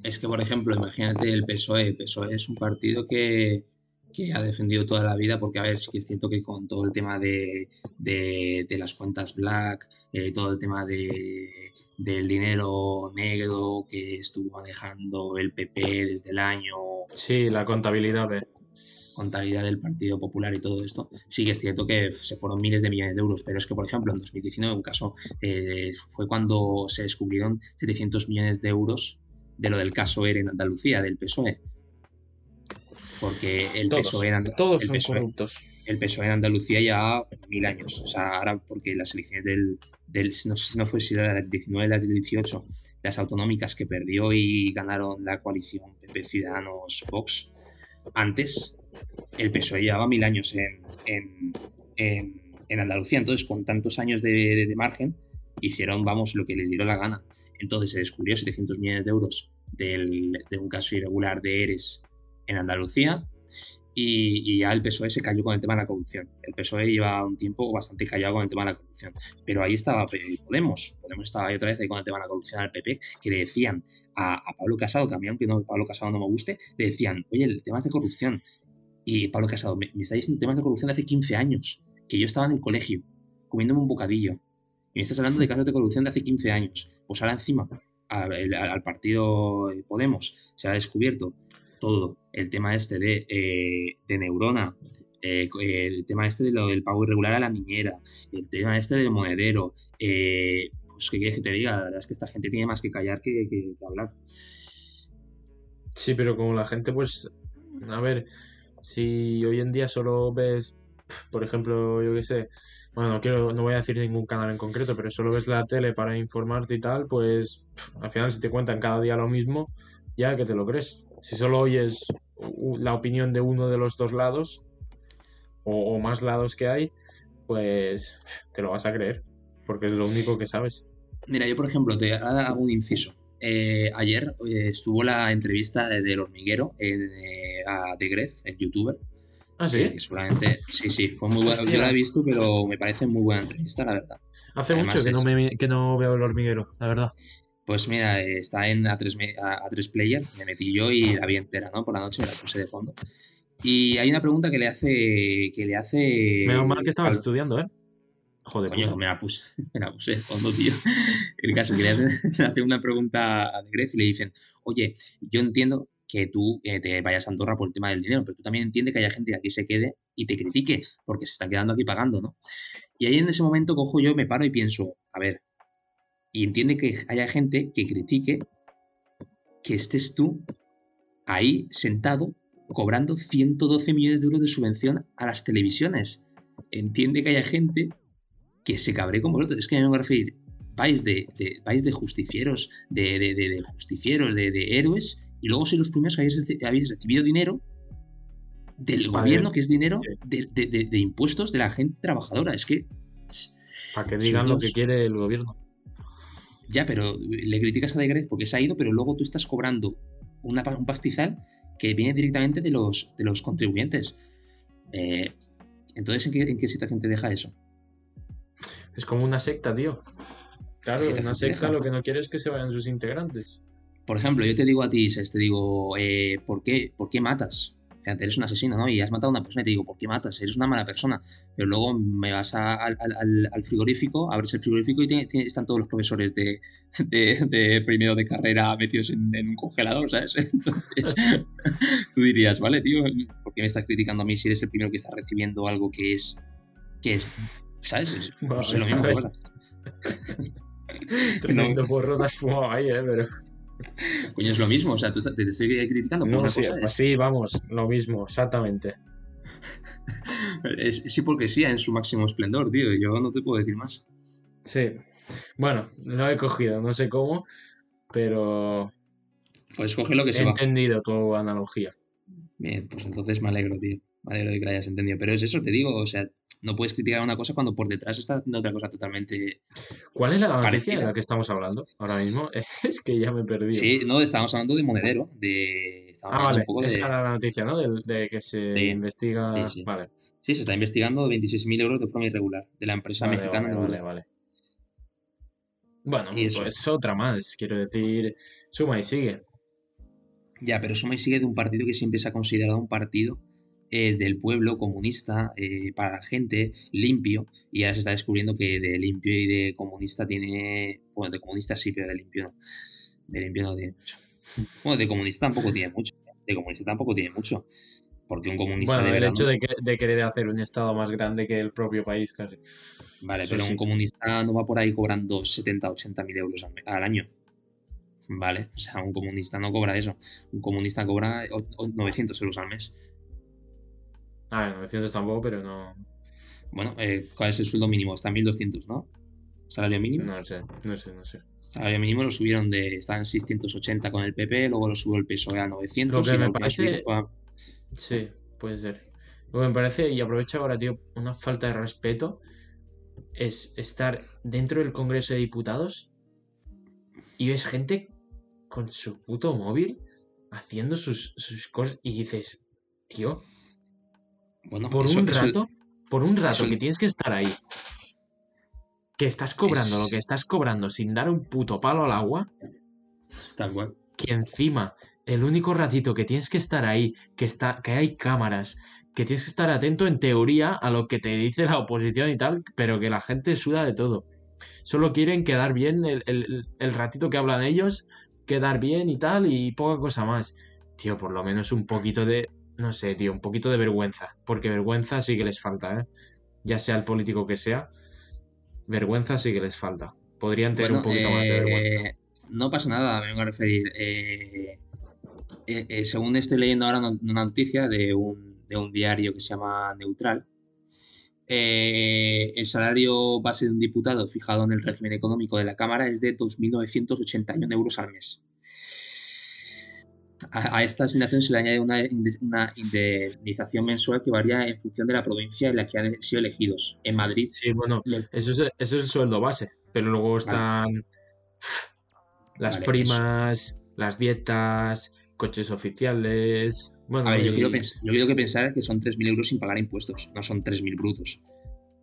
Es que, por ejemplo, imagínate el PSOE. El PSOE es un partido que, que ha defendido toda la vida, porque, a ver, sí que es cierto que con todo el tema de, de, de las cuentas black, eh, todo el tema de, del dinero negro que estuvo manejando el PP desde el año, Sí, la contabilidad, contabilidad del Partido Popular y todo esto, sí que es cierto que se fueron miles de millones de euros, pero es que, por ejemplo, en 2019 un caso eh, fue cuando se descubrieron 700 millones de euros de lo del caso ERE en Andalucía, del PSOE. Porque el Todos, PSOE, en, todos el PSOE corruptos. el PSOE en Andalucía ya mil años. O sea, ahora porque las elecciones del, del no sé si no fue si era las 19 las del 18, las autonómicas que perdió y ganaron la coalición PP Ciudadanos Vox, antes el PSOE llevaba mil años en, en, en, en Andalucía. Entonces, con tantos años de, de- de margen, hicieron, vamos, lo que les dieron la gana. Entonces se descubrió 700 millones de euros del- de un caso irregular de ERES en Andalucía y, y ya el PSOE se cayó con el tema de la corrupción. El PSOE lleva un tiempo bastante callado con el tema de la corrupción. Pero ahí estaba Podemos. Podemos estaba ahí otra vez ahí con el tema de la corrupción al PP, que le decían a, a Pablo Casado, que a mí aunque no, Pablo Casado no me guste, le decían, oye, el tema es de corrupción. Y Pablo Casado me, me está diciendo temas de corrupción de hace 15 años, que yo estaba en el colegio, comiéndome un bocadillo. Y me estás hablando de casos de corrupción de hace 15 años. Pues ahora encima, al partido Podemos se ha descubierto todo el tema este de, eh, de Neurona, eh, eh, el tema este de lo del pago irregular a la niñera, el tema este del monedero, eh, pues qué quieres que te diga, la verdad es que esta gente tiene más que callar que, que- que hablar. Sí, pero como la gente, pues, a ver, si hoy en día solo ves, por ejemplo, yo qué sé, bueno, no quiero, no voy a decir ningún canal en concreto, pero solo ves la tele para informarte y tal, pues al final si te cuentan cada día lo mismo, ya que te lo crees. Si solo oyes la opinión de uno de los dos lados, o, o más lados que hay, pues te lo vas a creer, porque es lo único que sabes. Mira, yo por ejemplo te hago un inciso. Eh, ayer eh, estuvo la entrevista de, del hormiguero eh, a De Gref, el youtuber. Ah, sí. Que seguramente, sí, sí, fue muy buena. Yo la he visto, pero me parece muy buena entrevista, la verdad. Hace mucho que, no me, que no veo el hormiguero, la verdad. Pues mira, está en A3, A3 Player, me metí yo y la vi entera, ¿no? Por la noche me la puse de fondo. Y hay una pregunta que le hace. Que le hace Menos mal que estabas estudiando, ¿eh? Joder, Coño, me la puse, me la puse fondo, tío. El caso que le hace una pregunta a De Gref y le dicen, oye, yo entiendo que tú eh, te vayas a Andorra por el tema del dinero, pero tú también entiendes que haya gente que aquí se quede y te critique, porque se están quedando aquí pagando, ¿no? Y ahí en ese momento cojo yo, me paro y pienso, a ver, y entiende que haya gente que critique que estés tú ahí sentado cobrando 112 millones de euros de subvención a las televisiones. Entiende que haya gente que se cabre con vosotros. Es que me vengo a referir, vais de, vais de justicieros, de, de justicieros, de, héroes, y luego sois los primeros que habéis, recibido dinero del gobierno, que es dinero de, impuestos de la gente trabajadora. Es que... Para que digan lo que quiere el gobierno. Ya, pero le criticas a Degret porque se ha ido, pero luego tú estás cobrando una, un pastizal que viene directamente de los, de los contribuyentes. Eh, entonces, ¿en qué, situación te deja eso? Es como una secta, tío. Claro, una secta lo que no quiere es que se vayan sus integrantes. Por ejemplo, yo te digo a ti, te digo, eh, ¿por, qué, ¿por qué matas? Eres un asesino, ¿no? Y has matado a una persona y te digo, ¿por qué matas? Eres una mala persona. Pero luego me vas al, frigorífico, abres el frigorífico y están todos los profesores de, de, primero de carrera metidos en, un congelador, ¿sabes? Entonces, tú dirías, vale, tío, ¿por qué me estás criticando a mí si eres el primero que está recibiendo algo que es, que es ¿sabes? Es, lo mismo Tremendo porro te has fumado ahí, ¿eh? Pero... Coño, es lo mismo, o sea, tú te, estoy criticando por una sí, cosa. Sí, vamos, lo mismo, exactamente. sí, porque sí, en su máximo esplendor, tío. Yo no te puedo decir más. Sí. Bueno, lo he cogido, no sé cómo, pero. Pues coge lo que se He entendido tu analogía. Bien, pues entonces me alegro, tío. Me alegro de que lo hayas entendido. Pero es eso, te digo, o sea, no puedes criticar una cosa cuando por detrás está haciendo otra cosa totalmente. ¿Cuál es la noticia de la que estamos hablando ahora mismo? Es que ya me perdí. Sí, no, estábamos hablando de Monedero. De, ah, vale. Un Esa era la noticia, ¿no? De, que se investiga. Sí, Vale. Sí, se está investigando 26.000 euros de forma irregular de la empresa mexicana. Vale, vale, vale. Bueno, pues otra más. Quiero decir, suma y sigue. Ya, pero suma y sigue de un partido que siempre se ha considerado un partido eh, del pueblo comunista eh, para la gente, limpio, y ahora se está descubriendo que de limpio y de comunista tiene. Bueno, de comunista sí, pero de limpio no. De limpio no tiene mucho. Bueno, de comunista tampoco tiene mucho. De comunista tampoco tiene mucho. Porque un comunista bueno, el hecho de, de, querer hacer un estado más grande que el propio país, casi. Vale, pero un comunista no va por ahí cobrando 70, 80 mil euros al año. Vale, o sea, un comunista no cobra eso. Un comunista cobra 900 euros al mes. Ah, 900 tampoco, pero no. Bueno, eh, ¿cuál es el sueldo mínimo? Está en 1200, ¿no? ¿Salario mínimo? No sé, no sé, no sé. Salario mínimo lo subieron de. Estaban en 680 con el PP, luego lo subió el PSOE a 900. Lo que me parece. Sí, puede ser. Lo que me parece, y aprovecho ahora, tío, una falta de respeto es estar dentro del Congreso de Diputados y ves gente con su puto móvil haciendo sus, sus cosas y dices, tío, por un rato, por un rato que tienes que estar ahí, que estás cobrando lo que estás cobrando sin dar un puto palo al agua, tal cual. Que encima, el único ratito que tienes que estar ahí, que, está, que hay cámaras, que tienes que estar atento en teoría a lo que te dice la oposición y tal, pero que la gente suda de todo. Solo quieren quedar bien el, el ratito que hablan ellos, quedar bien y tal, y poca cosa más. Tío, por lo menos un poquito de, no sé, tío, un poquito de vergüenza. Porque vergüenza sí que les falta, ¿eh? Ya sea el político que sea, vergüenza sí que les falta. Podrían tener un poquito más de vergüenza. Eh, no pasa nada, me vengo a referir. Eh, eh, según estoy leyendo ahora una noticia de un, de un diario que se llama Neutral, el salario base de un diputado fijado en el régimen económico de la Cámara es de 2.981 euros al mes. A, a esta asignación se le añade una, inde- una indemnización mensual que varía en función de la provincia en la que han sido elegidos. En Madrid, Sí, bueno, le- eso es, eso es el sueldo base, pero luego están las Vale, primas, las dietas, coches oficiales. Bueno, a ver, yo y- quiero, pens- yo quiero que pensar que son 3.000 euros sin pagar impuestos, no son 3.000 brutos.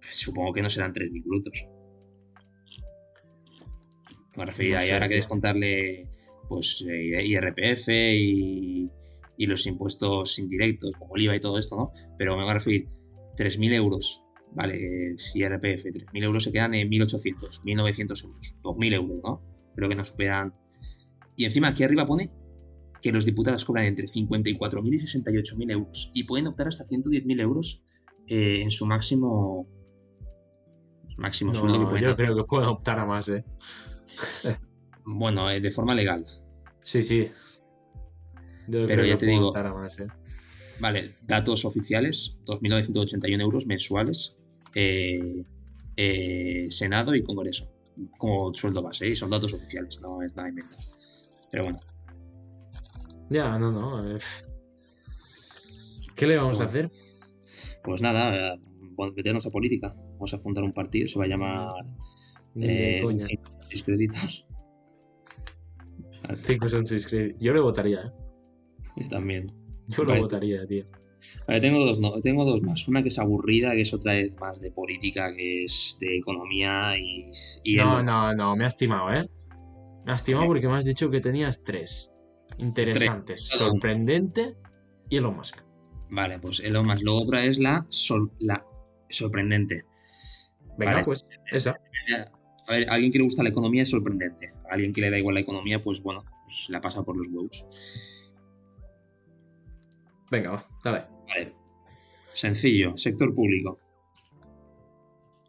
Supongo que no serán 3.000 brutos. Me refiero, No ahí sé, habrá que descontarle pues eh, IRPF y, y los impuestos indirectos, como el IVA y todo esto, ¿no? Pero me voy a referir, 3.000 euros, vale, es IRPF, 3.000 euros se quedan en 1.800, 1.900 euros, 2.000 euros, ¿no? Pero que no superan. Y encima aquí arriba pone que los diputados cobran entre 54.000 y 68.000 euros y pueden optar hasta 110.000 euros eh, en su máximo máximo sueldo que No, pueden yo hacer. creo que pueden optar a más, ¿eh? Bueno, eh, de forma legal. Sí, sí. Yo Pero ya te digo- más, ¿eh? Vale, datos oficiales, 2.981 euros mensuales, eh, eh, Senado y Congreso, como sueldo base, ¿eh? y son datos oficiales, no es nada inventado. Pero bueno, Ya, no, no. ¿Qué le vamos a hacer? pues nada, meternos a política. Vamos a fundar un partido, se va a llamar eh, coña. créditos. Cinco son créditos. Yo le votaría, ¿eh? yo también. Yo lo Vale. votaría, tío. Vale, tengo dos, no, tengo dos más. Una que es aburrida, que es otra vez más de política, que es de economía y, y No, el- no, no, me has timado, ¿eh? Me has timado Vale. porque me has dicho que tenías tres. Interesantes, sorprendente y Elon Musk. Vale, pues Elon Musk. Luego otra es la, sol- la sorprendente. Venga, Vale. pues, esa. A ver, a alguien que le gusta la economía es sorprendente. A alguien que le da igual la economía, pues bueno, pues la pasa por los huevos. Venga, va, dale. Vale. Sencillo, sector público.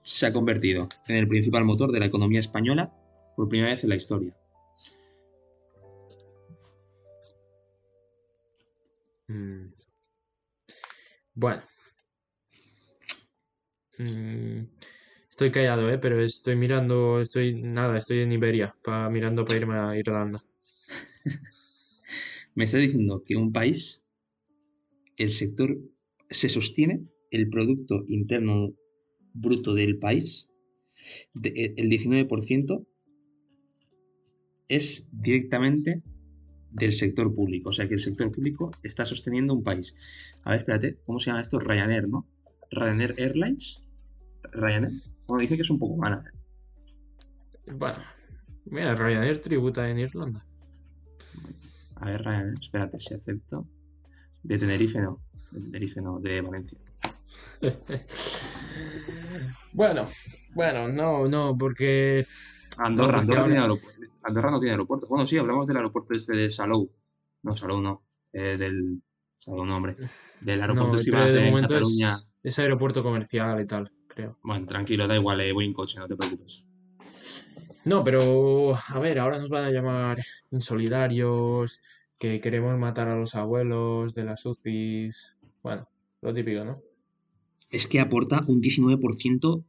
Se ha convertido en el principal motor de la economía española por primera vez en la historia. Mm. Bueno. Mm, Estoy callado, ¿eh? Pero estoy mirando, estoy, nada, estoy en Iberia, pa, mirando para irme a Irlanda. Me está diciendo que un país, el sector, se sostiene el Producto Interno Bruto del país, de- e, el 19% es directamente del sector público. O sea que el sector público está sosteniendo un país. A ver, espérate, ¿cómo se llama esto? Ryanair, ¿no? Ryanair Airlines. Ryanair. Bueno, dice que es un poco mala. ¿eh? Bueno, mira, Ryanair tributa en Irlanda. A ver, Ryanair, espérate si acepto. De Tenerife no. De Tenerife no, de Valencia. Bueno, bueno, no, no, porque Andorra, No, porque Andorra, tiene aeropuerto. Andorra no tiene aeropuerto. Bueno, sí, hablamos del aeropuerto este de Salou. No, Salou no. eh, del. Salou no, hombre. Del aeropuerto no, de en momento Cataluña. es, es aeropuerto comercial y tal, creo. Bueno, tranquilo, da igual, eh, voy en coche, no te preocupes. No, pero a ver, ahora nos van a llamar insolidarios, que queremos matar a los abuelos de las UCIs. Bueno, lo típico, ¿no? Es que aporta un 19%,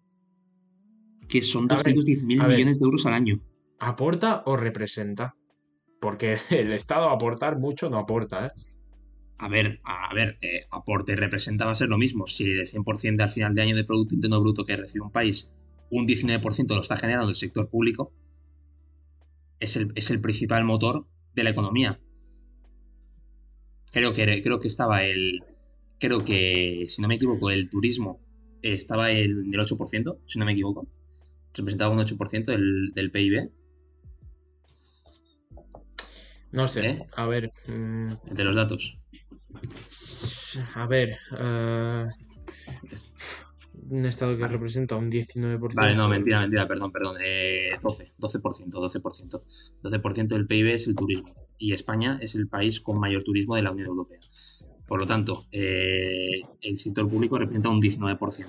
que son A ver, 210.000 a ver. millones de euros al año. ¿Aporta o representa? Porque el Estado aportar mucho no aporta, ¿eh? A ver, a ver, eh, aporte representa va a ser lo mismo. Si el 100% de al final de año de Producto Interno Bruto que recibe un país, un 19% lo está generando el sector público, es el, es el principal motor de la economía. Creo que, creo que estaba el. Creo que, si no me equivoco, el turismo estaba el, del 8%, si no me equivoco. Representaba un 8% del, del PIB, No sé, ¿Eh? a ver. mm, de los datos. A ver. eh, un Estado que representa un 19%. Vale, no, mentira, mentira, perdón, perdón. Eh, 12, 12%, 12%. 12% del PIB es el turismo. Y España es el país con mayor turismo de la Unión Europea. Por lo tanto, eh, el sector público representa un 19%.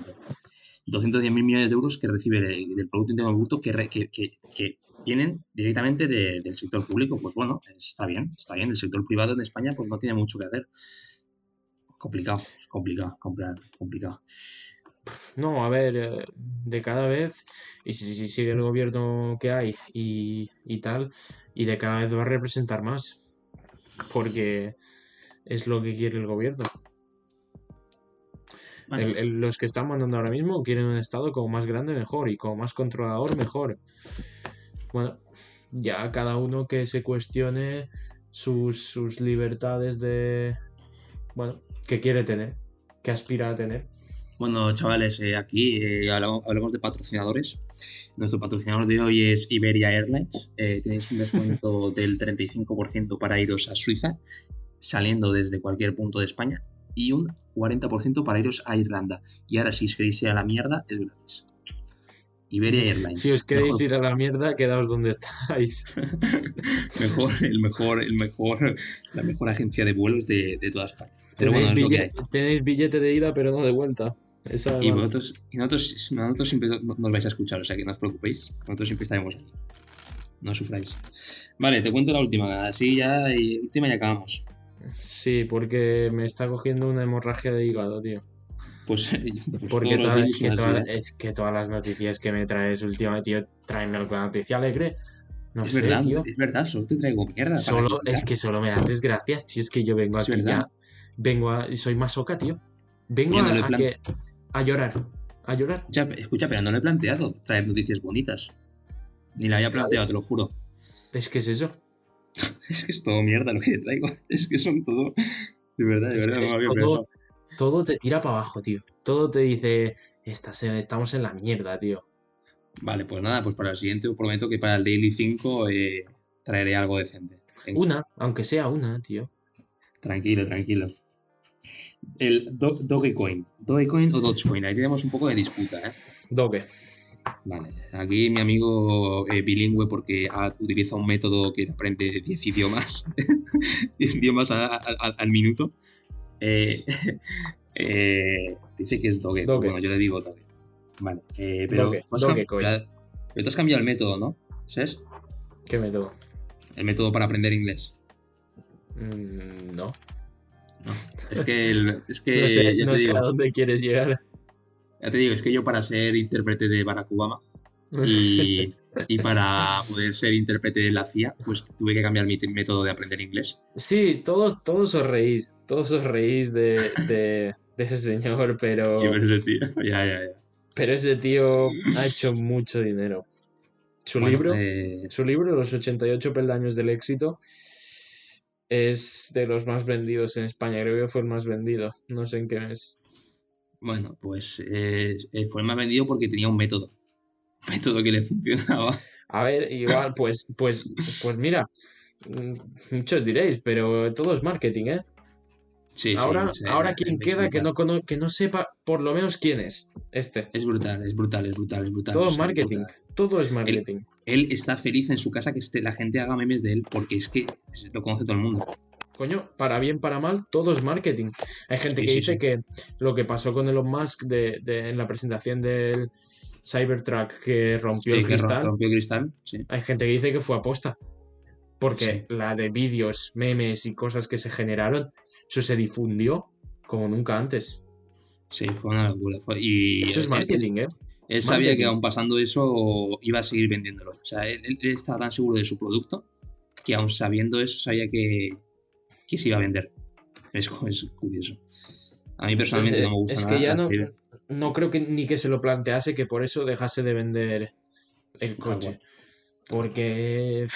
210.000 millones de euros que recibe de- del Producto Interno Bruto que, que, que- que vienen directamente de- del sector público. Pues bueno, está bien, está bien. El sector privado en España pues no tiene mucho que hacer. Complicado, complicado, comprar, complicado. No, a ver, eh, de cada vez, y si, si sigue el gobierno que hay y, y tal, y de cada vez va a representar más. porque es lo que quiere el gobierno. Bueno, El- el- los que están mandando ahora mismo quieren un Estado como más grande mejor y como más controlador mejor. Bueno, ya cada uno que se cuestione sus, sus libertades de... Bueno, que quiere tener, que aspira a tener. Bueno, chavales, eh, aquí eh, hablamos, hablamos de patrocinadores. Nuestro patrocinador de hoy es Iberia Airlines. Eh, tenéis un descuento del 35% para iros a Suiza, saliendo desde cualquier punto de España, y un 40% para iros a Irlanda. Y ahora, si os queréis ir a la mierda, es gratis. Iberia Airlines. Si os queréis mejor, ir a la mierda, quedaos donde estáis. mejor, el mejor, el mejor, la mejor agencia de vuelos de, de toda España. Pero bueno, Tenéis, billete, tenéis billete de ida, pero no de vuelta. Esa Y vosotros, y nosotros, nosotros siempre no- nos vais a escuchar, o sea que no os preocupéis. Nosotros siempre estaremos aquí. No sufráis. Vale, te cuento la última. Así ya, y última y acabamos. Sí, porque me está cogiendo una hemorragia de hígado, tío. Pues, pues Porque días es, que ¿eh? es que todas las noticias que me traes últimamente, tío, tráeme alguna noticia alegre. No Es sé, verdad, tío. es verdad, solo te traigo mierda. Solo, es que solo me das desgracias, tío. Es que yo vengo Es aquí verdad. ya. Vengo a. Soy masoca, tío. Vengo a, que- llorar. A llorar. Escucha, escucha, pero no lo he planteado, traer noticias bonitas. Ni la había planteado, te lo juro. Es que es eso. Es que es todo mierda lo que te traigo. Es que son todo. De verdad, de verdad, no es había todo-. Todo te tira para abajo, tío. Todo te dice. Estás en- estamos en la mierda, tío. Vale, pues nada, pues para el siguiente os prometo que para el Daily 5 eh, traeré algo decente. Una, aunque sea una, tío. Tranquilo, tranquilo. El Do- Dogecoin. Dogecoin o Dogecoin. Ahí tenemos un poco de disputa, ¿eh? Doge. Vale. Aquí mi amigo eh, bilingüe porque ha- utiliza un método que aprende 10 idiomas. 10 idiomas a- a- a- al minuto. Eh, eh, dice que es Doge. Doge. Bueno, yo le digo Doge. Vale. pero, Doge, has pero- tú has cambiado el método, ¿no? ¿Sabes? ¿Qué método? El método para aprender inglés. Mm, no. Es que, el- es que no sé, ya no te sé digo, a dónde quieres llegar. Ya te digo, es que yo para ser intérprete de Barack Obama y, y para poder ser intérprete de la CIA, pues tuve que cambiar mi método de aprender inglés. Sí, todos, todos os reís, todos os reís de, de, de ese señor, pero, Sí, pero ese tío. Ya, ya, ya. pero ese tío ha hecho mucho dinero. Su Bueno, libro, eh, su libro, Los 88 peldaños del éxito, es de los más vendidos en España. Creo que fue el más vendido. No sé en qué mes. Bueno, pues eh, eh, fue el más vendido porque tenía un método. Un método que le funcionaba. A ver, igual, pues, pues, pues mira, mm, muchos diréis, pero todo es marketing, ¿eh? Sí, sí, ahora, sí, ahora quien queda que no, que no sepa por lo menos quién es este. Es brutal, es brutal, es brutal, es brutal. Todo es marketing, brutal. todo es marketing. Él está feliz en su casa que esté, la gente haga memes de él porque es que lo conoce todo el mundo. Coño, para bien, para mal, todo es marketing. Hay gente Sí, que sí, dice sí. que lo que pasó con Elon Musk de, de- en la presentación del Cybertruck que rompió el cristal, rompió el cristal, hay gente que dice que fue aposta. Porque la de vídeos, memes y cosas que se generaron, eso se difundió como nunca antes. Sí, fue una locura. fue- y Eso es él- marketing, ¿eh? Él sabía Marketing. que aún pasando eso iba a seguir vendiéndolo. O sea, él- él estaba tan seguro de su producto que aún sabiendo eso sabía que, que se iba a vender. Es, es curioso. A mí personalmente Pues, no me gusta es nada que ya no, creo que ni que se lo plantease que por eso dejase de vender el coche. Porque.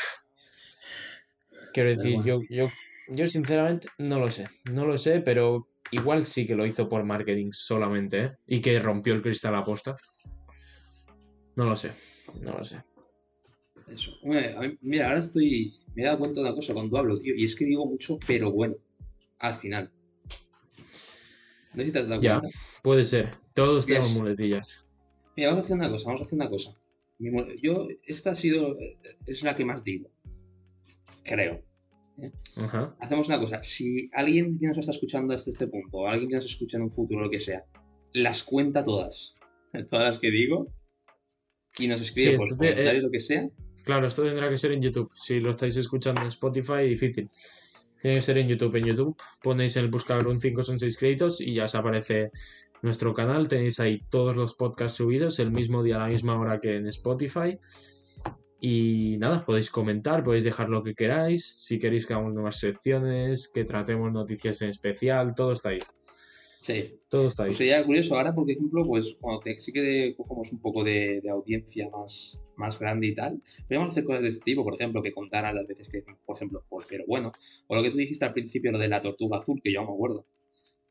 Quiero decir, bueno. yo, yo, yo sinceramente no lo sé. No lo sé, pero igual sí que lo hizo por marketing solamente, ¿eh? Y que rompió el cristal a posta. No lo sé. No lo sé. Eso. Mira, ahora estoy. Me he dado cuenta de una cosa cuando hablo, tío. Y es que digo mucho, pero bueno. Al final. No sé si te has dado Ya. cuenta. Puede ser. Todos tenemos muletillas. Mira, vamos a hacer una cosa, vamos a hacer una cosa. Yo, esta ha sido. Es la que más digo. Creo. Ajá. hacemos una cosa. Si alguien que nos está escuchando hasta este punto, o alguien que nos escucha en un futuro, lo que sea, las cuenta todas, todas las que digo, y nos escribe Sí, por te- comentario eh, lo que sea, Claro, esto tendrá que ser en YouTube. Si lo estáis escuchando en Spotify, difícil. Tiene que ser en YouTube. En YouTube ponéis en el buscador un 5 son 6 créditos y ya os aparece nuestro canal. Tenéis ahí todos los podcasts subidos el mismo día a la misma hora que en Spotify. Y nada, podéis comentar, podéis dejar lo que queráis. Si queréis que hagamos nuevas secciones, que tratemos noticias en especial, todo está ahí. Sí. Todo está ahí. Pues sería curioso ahora, por ejemplo, pues cuando te, sí que cogemos un poco de, de audiencia más, más grande y tal, podríamos hacer cosas de este tipo, por ejemplo, que contaran las veces que, por ejemplo, pues pero bueno, o lo que tú dijiste al principio, lo de la tortuga azul, que yo no me acuerdo.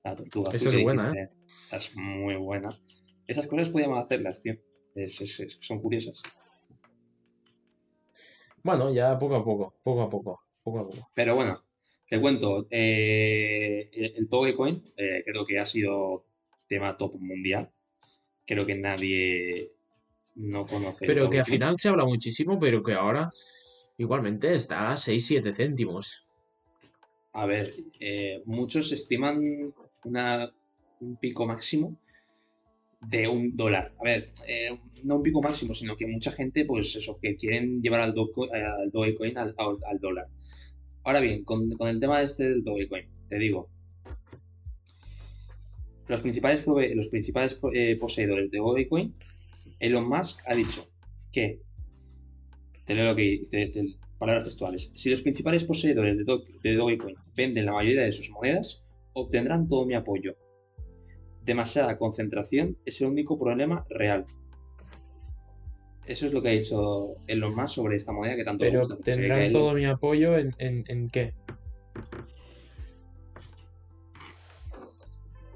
La tortuga Esa azul. es buena, dijiste, esa es muy buena. Esas cosas podríamos hacerlas, tío. Es- es- es- son curiosas. Bueno, ya poco a poco, poco a poco, poco a poco. Pero bueno, te cuento, eh, el, Dogecoin eh, creo que ha sido tema top mundial. Creo que nadie no conoce Pero que al final se habla muchísimo, pero que ahora igualmente está a 6-7 céntimos. A ver, eh, muchos estiman una, un pico máximo de un dólar. A ver, eh, no un pico máximo, sino que mucha gente, pues eso, que quieren llevar al, Dogeco- al Dogecoin al, al- al dólar. Ahora bien, con, el tema este del Dogecoin, te digo, los principales, los principales eh, poseedores de Dogecoin, Elon Musk ha dicho que, te leo te- palabras textuales, si los principales poseedores de, Do- de Dogecoin venden la mayoría de sus monedas, obtendrán todo mi apoyo. Demasiada concentración es el único problema real. Eso es lo que ha dicho Elon Musk sobre esta moneda que tanto Pero gusta. que tendrán él- todo mi apoyo en, en, en qué?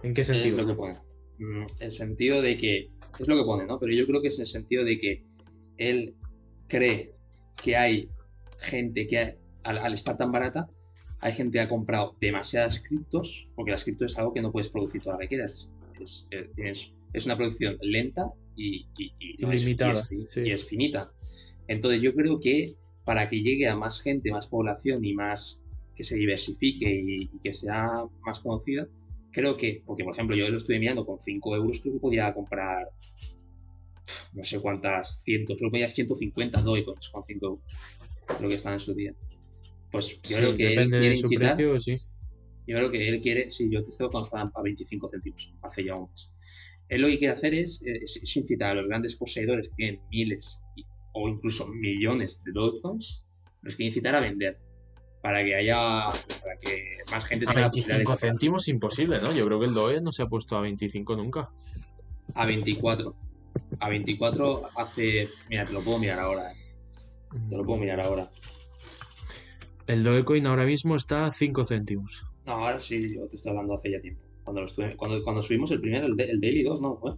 ¿En qué Es sentido? lo que pone. Mm, El sentido de que. Es lo que pone, ¿no? Pero yo creo que es el sentido de que él cree que hay gente que, ha- al, al estar tan barata, hay gente que ha comprado demasiadas criptos, porque las criptos es algo que no puedes producir toda la que quieras. Es, eh, tienes- es una producción lenta y, y- y no es- y es, sí. y es finita. Entonces yo creo que para que llegue a más gente, más población y más que se diversifique y, que sea más conocida, creo que, porque por ejemplo yo lo estoy mirando con 5 euros, creo que podía comprar no sé cuántas cientos, creo que podía 150 Dogecoins con 5 euros, lo que están en su día. Pues yo Sí, creo que él depende quiere de su incitar, precio, sí. yo creo que él quiere, sí, yo te estoy cuando estaban a 25 céntimos, hace ya un mes. Él lo que quiere hacer es, eh, es- es incitar a los grandes poseedores que tienen miles o incluso millones de Dogecoins, los quiere incitar a vender para que haya, para que más gente A tenga la posibilidad de 25 céntimos imposible, ¿no? Yo creo que el Doge no se ha puesto a 25 nunca. A 24. A 24 hace. Mira, te lo puedo mirar ahora. eh. Te lo puedo mirar ahora. El Dogecoin ahora mismo está a 5 céntimos. No, ahora sí, yo te estoy hablando hace ya tiempo. Cuando, lo estuve- cuando, cuando subimos el primero, el, el Daily 2, no, ¿eh?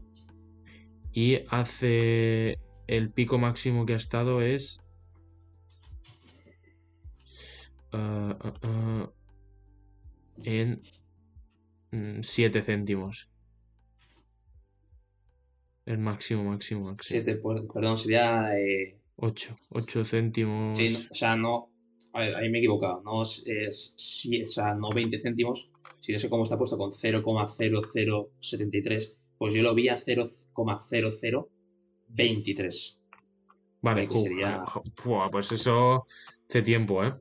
Y hace. El pico máximo que ha estado es. ah, ah, ah, en 7 céntimos. El máximo, máximo, máximo. 7, perdón, sería. eh, 8. 8 céntimos. sí, no, o sea, no. A ver, ahí me he equivocado. No es, es sí, o sea, no 20 céntimos, sino sé cómo está puesto con 0,0073. Pues yo lo vi a 0,0023. Vale, que ju- sería- pues eso hace tiempo, ¿eh?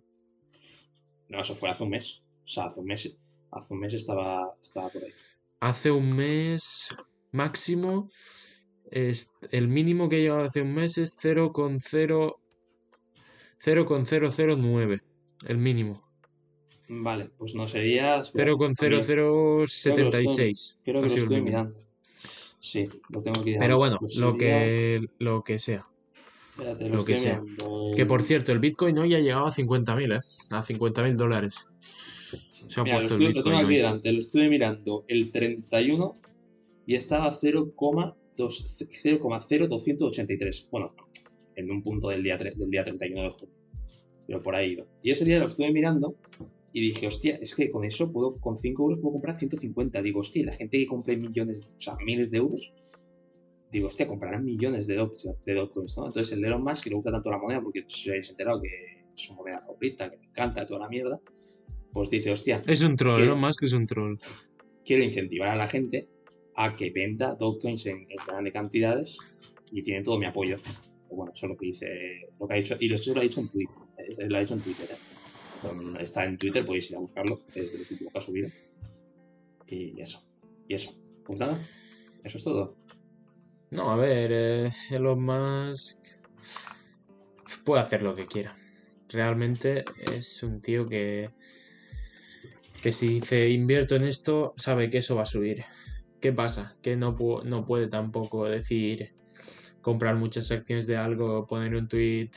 No, eso fue hace un mes. O sea, hace un mes, hace un mes estaba, estaba por ahí. Hace un mes máximo, es- el mínimo que he llegado hace un mes es 0,0 0,009, el mínimo. Vale, pues no sería. espera, también- 0,0076. Creo que lo el estoy mirando. Sí, lo tengo que Pero bueno, Pues lo sería- que, lo que sea. Espérate, lo lo que sea. mirando. Que por cierto, el Bitcoin hoy ha llegado a 50.000, ¿eh? A 50.000 dólares. se ha Mira, lo, puesto el estoy- lo tengo aquí hoy. delante, lo estuve mirando el 31 y estaba a 0,2 0,0283. Bueno, en un punto del día, del día 31 de junio. Pero por ahí iba. Y ese día lo estuve mirando y dije, hostia, es que con eso puedo, con 5 euros puedo comprar 150. Digo, hostia, la gente que compre millones, o sea, miles de euros, digo, hostia, comprarán millones de, doc- de Dogecoins, ¿no? Entonces el Elon Musk, que le gusta tanto la moneda, porque si os habéis enterado que es su moneda favorita, que me encanta, toda la mierda, pues dice, hostia, Es un troll. Más que es un troll. quiero incentivar a la gente a que venda Dogecoins en, en grandes cantidades y tiene todo mi apoyo. Bueno, eso es lo que dice, lo que ha dicho, y lo ha dicho en Twitter, eh, lo ha dicho en Twitter, eh. Bueno, Está en Twitter, podéis ir a buscarlo, es de los últimos que ha subido. Y eso, y eso. Pues nada, eso es todo. No, a ver, eh, Elon Musk. puede hacer lo que quiera. Realmente es un tío que, que si dice invierto en esto, sabe que eso va a subir. ¿Qué pasa? Que no, no puede tampoco decir comprar muchas acciones de algo, poner un tweet,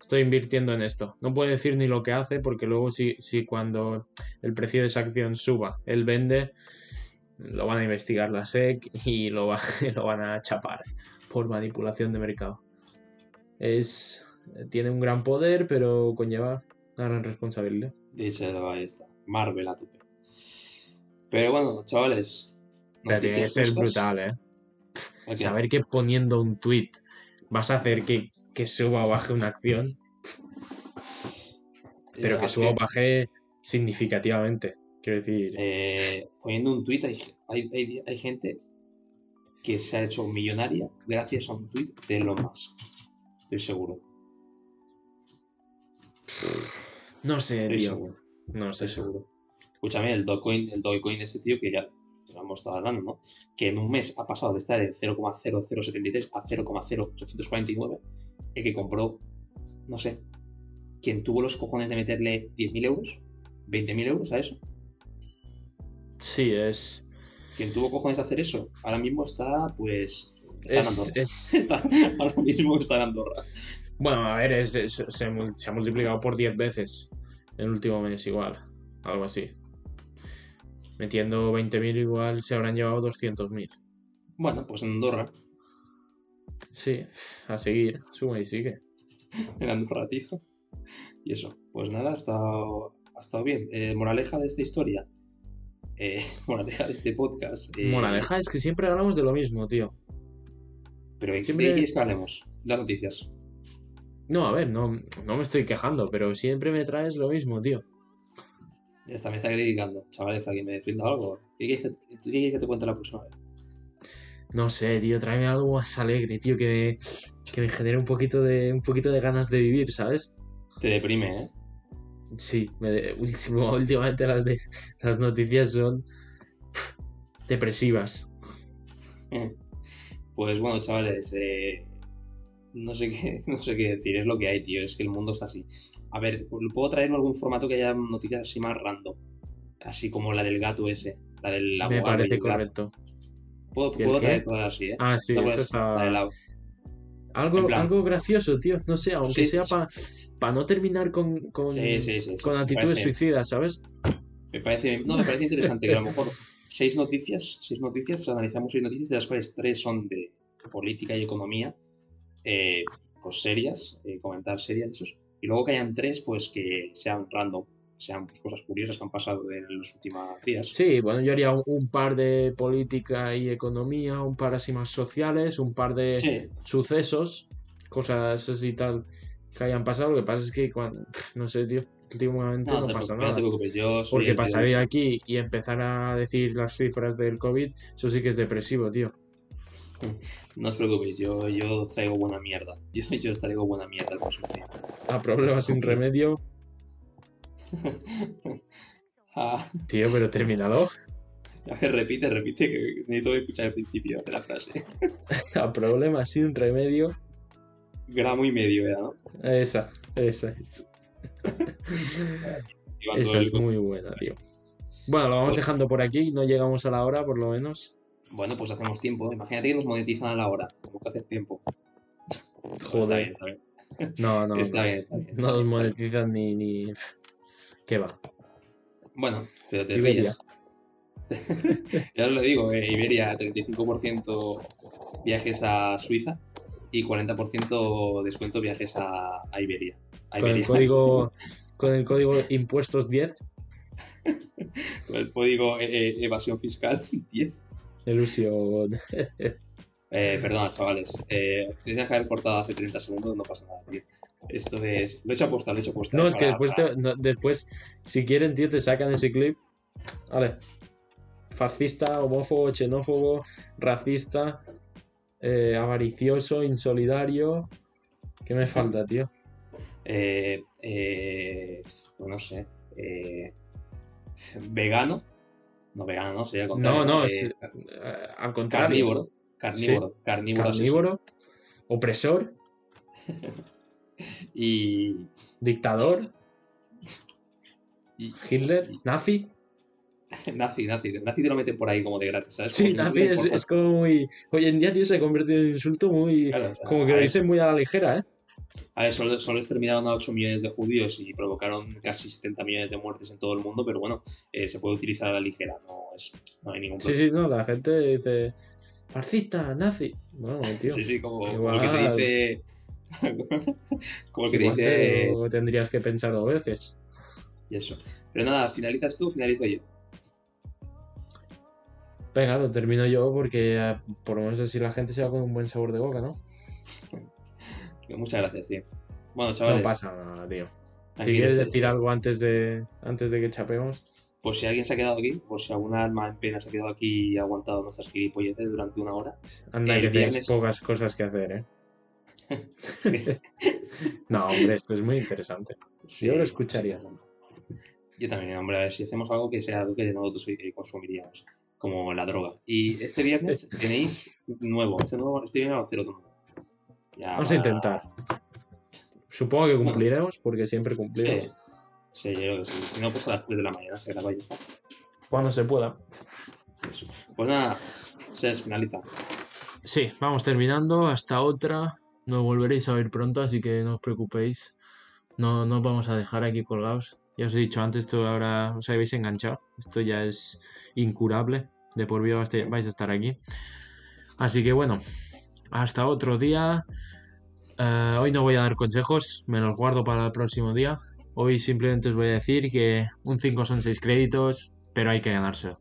estoy invirtiendo en esto. No puede decir ni lo que hace porque luego si, si cuando el precio de esa acción suba, él vende, lo van a investigar la SEC y lo, lo van a chapar por manipulación de mercado. Es, tiene un gran poder, pero conlleva una gran responsabilidad. Dicho, ahí está. Marvel a tope. Pero bueno, chavales. tiene que ser brutal, ¿eh? Saber que poniendo un tweet vas a hacer que, que suba o baje una acción. Pero que suba o baje significativamente. Quiero decir. Eh, poniendo un tweet, hay, hay, hay, gente que se ha hecho millonaria gracias a un tweet de Elon Musk. Estoy seguro. No sé, tío. No sé. seguro. Escúchame, el Dogecoin, el Dogecoin ese tío que ya hemos estado hablando, ¿no? Que en un mes ha pasado de estar en 0,0073 a 0,0849 y que compró, no sé, quien tuvo los cojones de meterle 10.000 euros, 20.000 euros a eso. Sí, es. Quien tuvo cojones de hacer eso, ahora mismo está, pues. Está en Andorra. ahora mismo está en Andorra. Bueno, a ver, es, se, ha multiplicado por 10 veces en el último mes, igual. Algo así. Metiendo 20.000 igual se habrán llevado 200.000. Bueno, pues en Andorra. Sí, a seguir, suma y sigue. en Andorra, tío. Y eso, pues nada, ha estado, ha estado bien. Eh, moraleja de esta historia. Eh, moraleja de este podcast. Eh, moraleja es que siempre hablamos de lo mismo, tío. Pero ¿qué siempre... quieres que hablemos? Las noticias. No, a ver, no, no me estoy quejando, pero siempre me traes lo mismo, tío. Esta me está criticando. Chavales, ¿alguien me defienda algo? ¿Qué quieres que, te cuente la próxima vez? No sé, tío, tráeme algo más alegre, tío, que me, que me genere un poquito de un poquito de ganas de vivir, ¿sabes? Te deprime, ¿eh? Sí, me últimamente las, de, las noticias son depresivas. Pues bueno, chavales, eh, no sé qué, no sé qué decir, es lo que hay, tío, es que el mundo está así. A ver, ¿puedo traer algún formato que haya noticias así más random? Así como la del gato ese, la del Me parece correcto. Puedo, puedo traer cosas así, ¿eh? Ah, sí, eso está... Algo, algo gracioso, tío, no sé, aunque sea para no terminar con, con, con actitudes suicidas, ¿sabes? Me parece, no, me parece interesante que a lo mejor seis noticias, seis noticias, analizamos seis noticias, de las cuales tres son de política y economía, eh, pues serias, eh, comentar serias de esos, y luego que hayan tres, pues que sean random, sean pues, cosas curiosas que han pasado en los últimos días. Sí, bueno, yo haría un, par de política y economía, un par así más sociales, un par de sucesos, cosas así tal que hayan pasado. Lo que pasa es que cuando, no sé, tío, últimamente no, pasa nada. Porque pasaría aquí y empezar a decir las cifras del COVID, eso sí que es depresivo, tío. No os preocupéis, yo, yo os traigo buena mierda. Yo, yo os traigo buena mierda próximo día. A problemas sin remedio. ah. Tío, pero terminado. A ver, repite, repite, que necesito escuchar el principio de la frase. A problemas sin remedio. Gramo y medio, ¿no? Esa, esa, esa. esa es muy buena, tío. Bueno, lo vamos pues dejando por aquí, no llegamos a la hora, por lo menos. Bueno, pues hacemos tiempo. Imagínate que nos monetizan a la hora, como que hace tiempo. Joder. Está bien, No, no. Está bien, está bien. no nos monetizan ni, ni. ¿Qué va? Bueno, pero te Iberia. ya os lo digo, eh, Iberia, 35% viajes a Suiza y 40% descuento viajes a, Iberia. Con el código con el código impuestos 10. con el código eh, eh, evasión fiscal 10. Ilusión. Eh, perdona, chavales. Eh, tenías que haber cortado hace 30 segundos, no pasa nada, tío. Esto es. Lo he hecho aposta, lo he hecho aposta. No, es que después, después, si quieren, tío, te sacan ese clip. Vale. Fascista, homófobo, xenófobo, racista, eh, avaricioso, insolidario. ¿Qué me falta, tío? Eh, eh, no sé. Eh, vegano. No vegano, no, sería al contrario. No, no, es, eh, al contrario. Carnívoro. Carnívoro. Carnívoro. Carnívoro. Opresor. Y. Dictador, y Hitler, nazi. nazi, nazi. Nazi te lo meten por ahí como de gratis, ¿sabes? Sí, Como nazi es, como muy. Hoy en día, tío, se ha convertido en un insulto muy. Claro, o sea, Como que lo dicen muy a la ligera, ¿eh? A ver, solo, solo exterminaron a 8 millones de judíos y provocaron casi 70 millones de muertes en todo el mundo, pero bueno, eh, se puede utilizar a la ligera, no, es, no hay ningún Sí, problema. sí, no, la gente dice. Fascista, nazi. Bueno, tío. Sí, sí, como, como Igual- el que te dice. como el que te dice. tendrías que pensar dos veces. Y eso. Pero nada, finalizas tú, finalizo yo. Venga, lo termino yo porque eh, por lo menos así la gente se va con un buen sabor de boca, ¿no? Muchas gracias, tío. Bueno, No chavales, pasa nada, tío. Si quieres decir algo antes de, antes de que chapemos. Pues si alguien se ha quedado aquí, por si alguna alma en pena se ha quedado aquí y ha aguantado nuestras gilipolleces durante una hora. Anda, El que tienes pocas cosas que hacer, ¿eh? No, hombre, esto es muy interesante. Sí, Yo lo escucharía. sí. Yo también, hombre, a ver si hacemos algo que sea algo que nosotros consumiríamos, como la droga. Y este viernes tenéis nuevo, este, nuevo, este viernes va a hacer otro nuevo. Ya Vamos a intentar. Supongo que cumpliremos porque siempre cumplimos. Sí, sí, yo creo que sí. Si no, pues a las 3 de la mañana se graba y ya está. Cuando se pueda. Pues nada, se finaliza. Sí, vamos terminando. Hasta otra. Nos volveréis a ver pronto, así que no os preocupéis. No, no os vamos a dejar aquí colgados. Ya os he dicho antes, esto ahora os habéis enganchado. Esto ya es incurable. De por vida vais a estar aquí. Así que bueno, hasta otro día. Eh, hoy no voy a dar consejos, me los guardo para el próximo día. Hoy simplemente os voy a decir que un 5 son 6 créditos, pero hay que ganárselo.